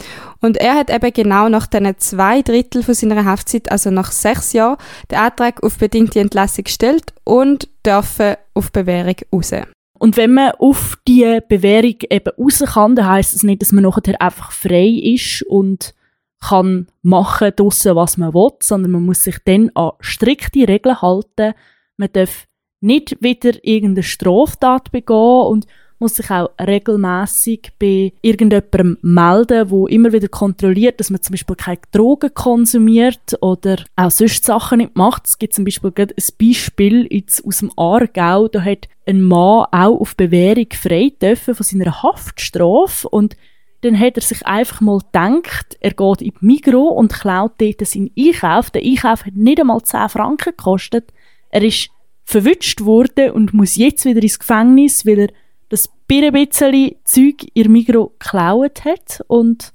Und er hat eben genau nach diesen zwei Drittel von seiner Haftzeit, also nach sechs Jahren, den Antrag auf bedingte Entlassung gestellt und dürfen auf Bewährung raus. Und wenn man auf die Bewährung eben raus kann, dann heisst das nicht, dass man nachher einfach frei ist und kann machen draussen, was man will, sondern man muss sich dann an strikte Regeln halten. Man darf nicht wieder irgendeine Straftat begehen und muss sich auch regelmäßig bei irgendjemandem melden, wo immer wieder kontrolliert, dass man zum Beispiel keine Drogen konsumiert oder auch sonst Sachen nicht macht. Es gibt zum Beispiel ein Beispiel jetzt aus dem Aargau, da hat ein Mann auch auf Bewährung frei dürfen von seiner Haftstrafe und dann hat er sich einfach mal gedacht, er geht in die Migro und klaut dort seinen Einkauf. Der Einkauf hat nicht einmal 10 Franken gekostet. Er ist verwünscht wurde und muss jetzt wieder ins Gefängnis, weil er das bisschen Zeug in Migro geklaut hat. Und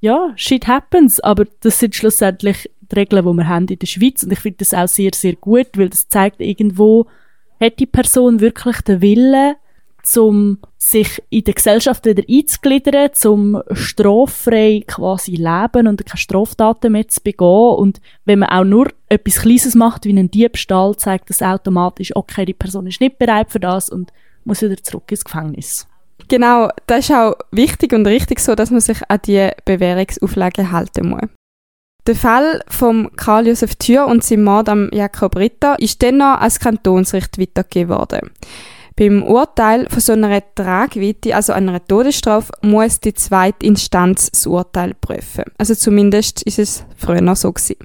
ja, shit happens, aber das sind schlussendlich die Regeln, die wir haben in der Schweiz. Und ich finde das auch sehr, sehr gut, weil das zeigt irgendwo, hat die Person wirklich den Willen, um sich in der Gesellschaft wieder einzugliedern, zum straffrei quasi leben und keine Straftaten mehr zu begehen. Und wenn man auch nur etwas Kleines macht, wie einen Diebstahl, zeigt das automatisch, okay, die Person ist nicht bereit für das und muss wieder zurück ins Gefängnis. Genau, das ist auch wichtig und richtig so, dass man sich an die Bewährungsauflagen halten muss. Der Fall von Karl Josef Thür und seinem Mord am Jakob Ritter ist dann noch als Kantonsrecht weitergegeben worden. Beim Urteil von so einer Tragweite, also einer Todesstrafe, muss die zweite Instanz das Urteil prüfen. Also zumindest ist es früher noch so gewesen.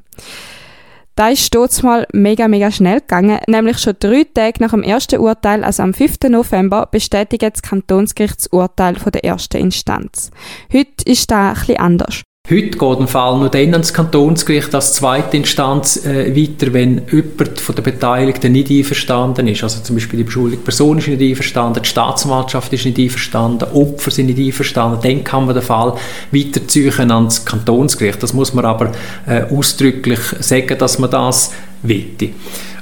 Da ist dort mal mega, mega schnell gegangen. Nämlich schon drei Tage nach dem ersten Urteil, also am 5. November, bestätigt das Kantonsgericht das Urteil von der ersten Instanz. Heute ist das ein bisschen anders. Heute geht ein Fall nur dann ans Kantonsgericht als zweite Instanz äh, weiter, wenn jemand von den Beteiligten nicht einverstanden ist. Also zum Beispiel die beschuldigte Person ist nicht einverstanden, die Staatsanwaltschaft ist nicht einverstanden, Opfer sind nicht einverstanden. Dann kann man den Fall weiterziehen ans Kantonsgericht. Das muss man aber äh, ausdrücklich sagen, dass man das will.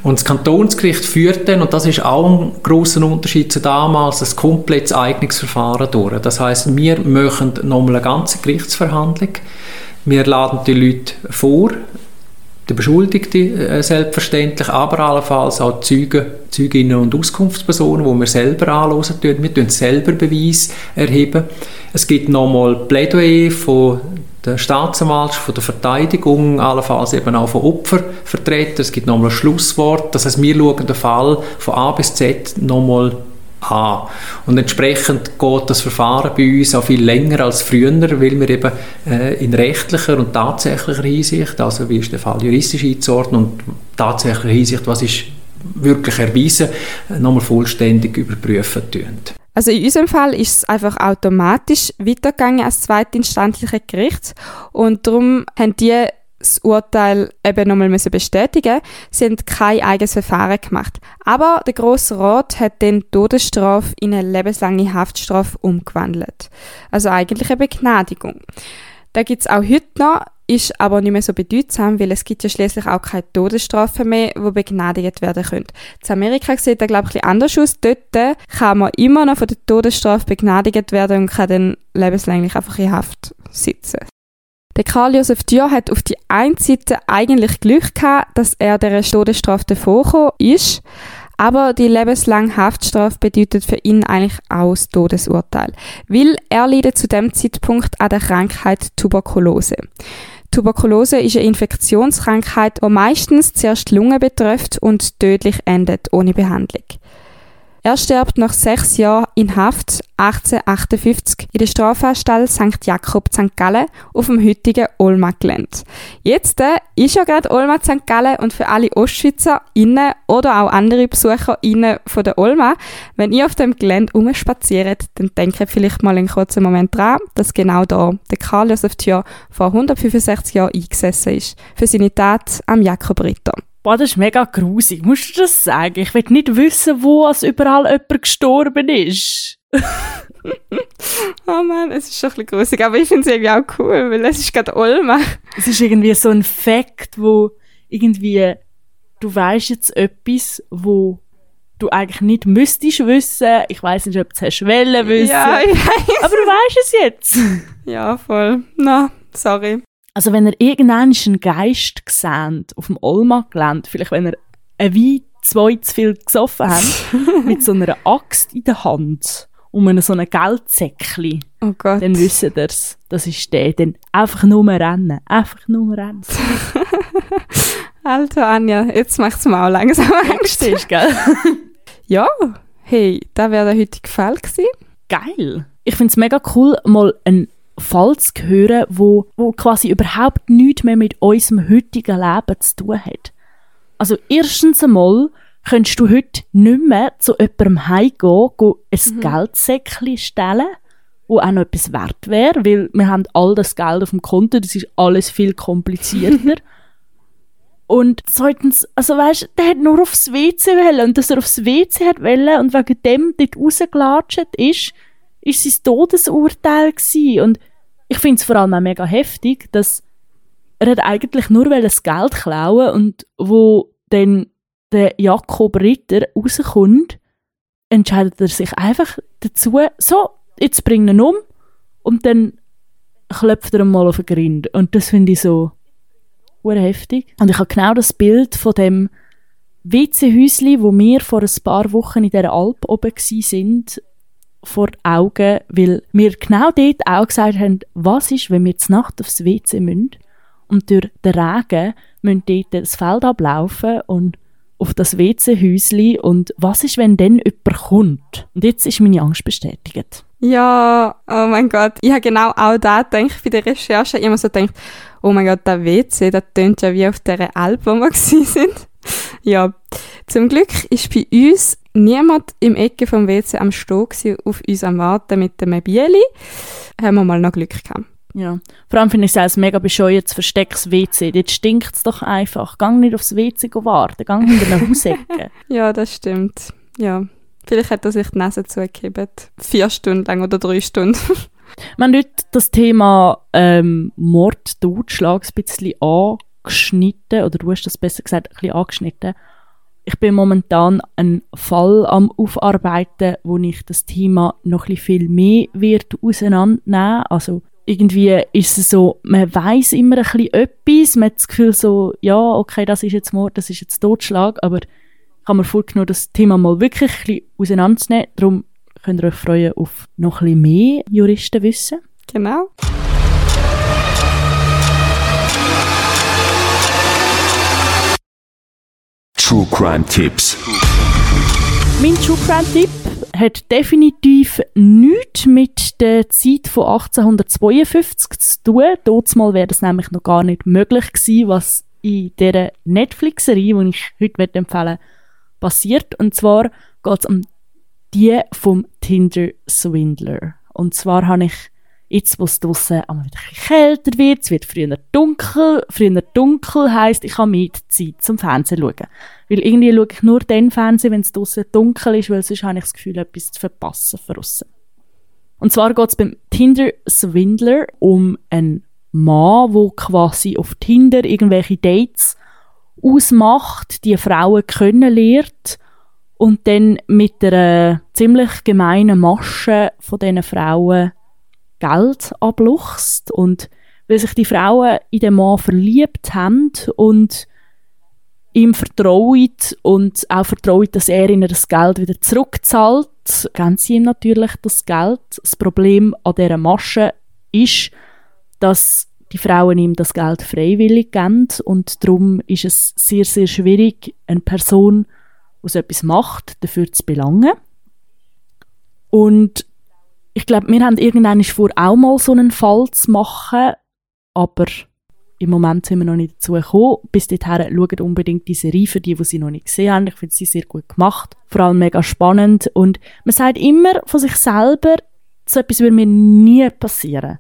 Und das Kantonsgericht führt dann, und das ist auch ein großer Unterschied zu damals, ein komplettes Eignungsverfahren durch. Das heißt, wir machen nochmal eine ganze Gerichtsverhandlung. Wir laden die Leute vor, der Beschuldigte äh, selbstverständlich, aber allenfalls auch Zeugen, Zeuginnen und Auskunftspersonen, die wir selber anhören tun. Wir tun selber Beweis erheben. Es gibt nochmal Plädoyer von der Staatsanwaltschaft, von der Verteidigung, allenfalls eben auch von Opfervertretern. Es gibt nochmal ein Schlusswort. Das heißt, wir schauen den Fall von A bis Z nochmal an. Und entsprechend geht das Verfahren bei uns auch viel länger als früher, weil wir eben äh, in rechtlicher und tatsächlicher Hinsicht, also wie ist der Fall juristisch einzuordnen und tatsächlicher Hinsicht, was ist wirklich erwiesen, nochmal vollständig überprüfen tun. Also in unserem Fall ist es einfach automatisch weitergegangen als zweitinstanzliche Gericht und darum haben die das Urteil eben nochmal müssen bestätigen. Sie haben kein eigenes Verfahren gemacht. Aber der Grosse Rat hat den Todesstrafe in eine lebenslange Haftstrafe umgewandelt. Also eigentlich eine Begnadigung. Da gibt es auch heute noch ist aber nicht mehr so bedeutsam, weil es gibt ja schließlich auch keine Todesstrafe mehr, die begnadigt werden können. In Amerika sieht das, glaube ich, ein bisschen anders aus. Dort kann man immer noch von der Todesstrafe begnadigt werden und kann dann lebenslänglich einfach in Haft sitzen. Der Karl Josef Dürr hat auf die einen Seite eigentlich Glück gehabt, dass er der Todesstrafe davor ist, aber die lebenslange Haftstrafe bedeutet für ihn eigentlich auch das Todesurteil, weil er leidet zu dem Zeitpunkt an der Krankheit Tuberkulose. Tuberkulose ist eine Infektionskrankheit, die meistens zuerst die Lunge betrifft und tödlich endet ohne Behandlung. Er stirbt nach sechs Jahren in Haft 1858 in der Strafanstalt St. Jakob St. Gallen auf dem heutigen Olma-Gelände. Jetzt äh, ist ja gerade Olma St. Gallen und für alle Ostschweizer innen oder auch andere Besucher innen von der Olma, wenn ihr auf dem Gelände umspaziert, dann denkt vielleicht mal einen kurzen Moment dran, dass genau da der Karl Josef Thür vor 165 Jahren eingesessen ist für seine Tat am Jakob Ritter. Boah, das ist mega grusig. Musst du das sagen? Ich will nicht wissen, wo als überall jemand gestorben ist. oh Mann, es ist schon ein bisschen grusig, aber ich finde es irgendwie auch cool, weil es ist gerade Olma. Es ist irgendwie so ein Fakt, wo irgendwie du weißt jetzt etwas, wo du eigentlich nicht müsstest wissen. Ich weiß nicht, ob du es wollen wissen. Ja, ich weiß. Aber du weißt es jetzt. ja, voll. Na, sorry. Also wenn ihr irgendeinen Geist seht auf dem Olma-Gelände, vielleicht wenn ihr ein Wein zwei zu viel gesoffen habt, mit so einer Axt in der Hand um einen so einen Geldsäckchen, oh Gott. dann wisst ihr es. Das ist der. Dann einfach nur rennen. Einfach nur rennen. Alter Anja, jetzt macht es mir auch langsam Angst. Ist, gell? ja, hey, da wäre der heutige Fall gewesen. Geil. Ich finde es mega cool, mal einen Fall zu hören, wo, wo quasi überhaupt nichts mehr mit unserem heutigen Leben zu tun hat. Also erstens einmal könntest du heute nicht mehr zu jemandem heimgehen, gehen, ein mhm. Geldsäckchen stellen, wo auch noch etwas wert wäre, weil wir haben all das Geld auf dem Konto, das ist alles viel komplizierter. und zweitens, also weißt, der hat nur aufs WC wollen und dass er aufs WC hat wollen und wegen dem dort rausgelatscht ist, ist sein Todesurteil gewesen. Und ich finde es vor allem auch mega heftig, dass er hat eigentlich nur das Geld klauen und wo dann der Jakob Ritter rauskommt, entscheidet er sich einfach dazu, so, jetzt bring ihn um und dann klopft er mal auf den Grind. Und das finde ich so heftig. Und ich habe genau das Bild von dem WC-Häusli, wo wir vor ein paar Wochen in der Alp oben sind, vor Augen, weil wir genau dort auch gesagt haben, was ist, wenn wir jetzt Nacht aufs WC müssen und durch den Regen müssen dort das Feld ablaufen und auf das WC-Häusli und was ist, wenn dann jemand kommt? Und jetzt ist meine Angst bestätigt. Ja, oh mein Gott. Ich habe genau auch da gedacht bei der Recherche. Mir so gedacht, oh mein Gott, der WC, das tönt ja wie auf der Alp, wo wir sind. ja, zum Glück ist bei uns niemand im Ecke vom WC am Stehen auf uns am Warten mit dem Bieli. Haben wir mal noch Glück gehabt. Ja. Vor allem finde ich es auch mega bescheuertes verstecktes WC. Dort stinkt es doch einfach. Gang nicht aufs WC warten. Gang hinter einer Hausecke. ja, das stimmt. Ja. Vielleicht hat er sich die Nase zugegeben. Vier Stunden lang oder drei Stunden. Haben heute das Thema ähm, Mord, Totschlag ein bisschen angeschnitten. Oder du hast das besser gesagt, ein bisschen angeschnitten. Ich bin momentan einen Fall am Aufarbeiten, wo ich das Thema noch ein viel mehr wird auseinandernehmen. Also irgendwie ist es so, man weiß immer ein bisschen etwas, man hat das Gefühl so, ja, okay, das ist jetzt Mord, das ist jetzt Totschlag, aber ich habe mir vorgenommen, das Thema mal wirklich ein bisschen auseinanderzunehmen. Darum könnt ihr euch freuen auf noch ein bisschen mehr Juristenwissen. Genau. True Crime Tipps. Mein True Crime Tipp hat definitiv nichts mit der Zeit von 1852 zu tun. Dort wäre das nämlich noch gar nicht möglich gewesen, was in dieser Netflix-Serie, die ich heute empfehlen passiert. Und zwar geht es um die vom Tinder-Swindler. Und zwar habe ich Jetzt, wo es draussen einmal wieder kälter wird, es wird früher dunkel. Früher dunkel heisst, ich habe mehr Zeit zum Fernsehen schauen. Weil irgendwie schaue ich nur den Fernsehen, wenn es draussen dunkel ist, weil sonst habe ich das Gefühl, etwas zu verpassen von draussen. Und zwar geht es beim Tinder Swindler um einen Mann, wo quasi auf Tinder irgendwelche Dates ausmacht, die Frauen kennenlernt und dann mit einer ziemlich gemeinen Masche von diesen Frauen Geld abluchst und weil sich die Frauen in den Mann verliebt haben und ihm vertrauen und auch vertrauen, dass er ihnen das Geld wieder zurückzahlt, geben sie ihm natürlich das Geld. Das Problem an dieser Masche ist, dass die Frauen ihm das Geld freiwillig geben und darum ist es sehr, sehr schwierig, eine Person, die so etwas macht, dafür zu belangen. Und ich glaube, wir haben irgendwann vor, auch mal so einen Fall zu machen, aber im Moment sind wir noch nicht dazu gekommen. Bis dahin schaut unbedingt die Serie für die, die sie noch nicht gesehen haben. Ich finde sie sehr gut gemacht. Vor allem mega spannend. Und man sagt immer von sich selber, so etwas würde mir nie passieren.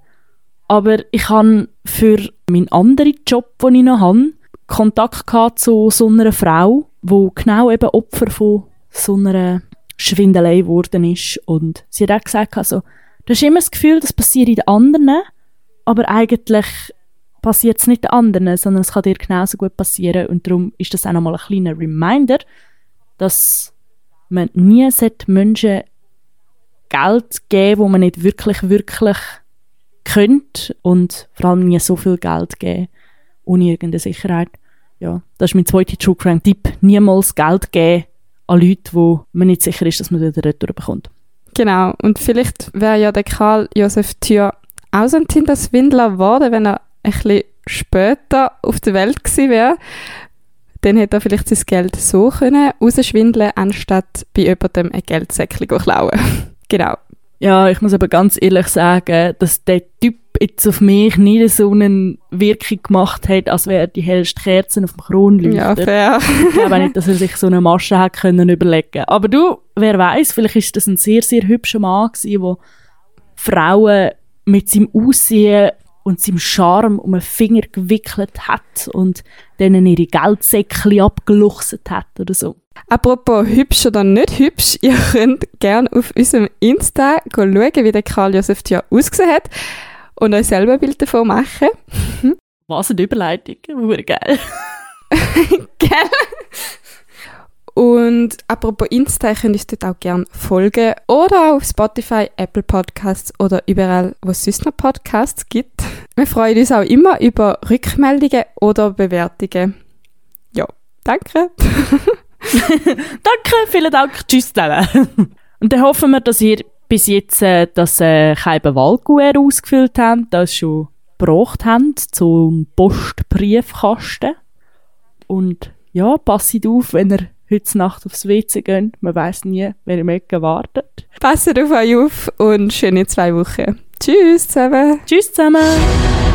Aber ich habe für meinen anderen Job, den ich noch habe, Kontakt gehabt zu so einer Frau, die genau eben Opfer von so einer Schwindelei geworden ist. Und sie hat auch gesagt, also, du hast immer das Gefühl, das passiert den anderen, aber eigentlich passiert es nicht den anderen, sondern es kann dir genauso gut passieren. Und darum ist das auch nochmal ein kleiner Reminder, dass man nie Menschen Geld geben wo man nicht wirklich, wirklich könnte und vor allem nie so viel Geld geben, ohne irgendeine Sicherheit. Ja, das ist mein zweiter True Crime Tipp. Niemals Geld geben an Leute, wo man nicht sicher ist, dass man wieder retour bekommt. Genau, und vielleicht wäre ja der Karl Josef Thür auch so ein Tinder-Swindler geworden, wenn er ein bisschen später auf der Welt gewesen wäre. Dann hätte er vielleicht sein Geld so können rausschwindeln, anstatt bei jemandem ein Geldsäckchen klauen. genau. Ja, ich muss aber ganz ehrlich sagen, dass der Typ jetzt auf mich nicht so eine Wirkung gemacht hat, als wäre die hellste Kerze auf dem Kronleuchter. Ja, fair. ich glaube nicht, dass er sich so eine Masche hat können überlegen. Aber du, wer weiß, vielleicht ist das ein sehr, sehr hübscher Mann gewesen, der Frauen mit seinem Aussehen und seinem Charme um den Finger gewickelt hat und denen ihre Geldsäckchen abgeluchset hat oder so. Apropos hübsch oder nicht hübsch, ihr könnt gerne auf unserem Insta schauen, wie der Karl Josef Tja ausgesehen hat und euch selber ein Bild davon machen. Was eine Überleitung, Ur geil. Gell? Und apropos Insta, könnt ihr uns dort auch gerne folgen. Oder auf Spotify, Apple Podcasts oder überall, wo es sonst noch Podcasts gibt. Wir freuen uns auch immer über Rückmeldungen oder Bewertungen. Ja, danke. Danke, vielen Dank. Tschüss zusammen. Und dann hoffen wir, dass ihr bis jetzt äh, das äh, Wahlkuer ausgefüllt habt, das schon gebracht habt zum Postbriefkasten. Und ja, passt auf, wenn ihr heute Nacht aufs WC gehen. Man weiß nie, wer im Ecken wartet. Passt auf euch auf und schöne zwei Wochen. Tschüss zusammen. Tschüss zusammen.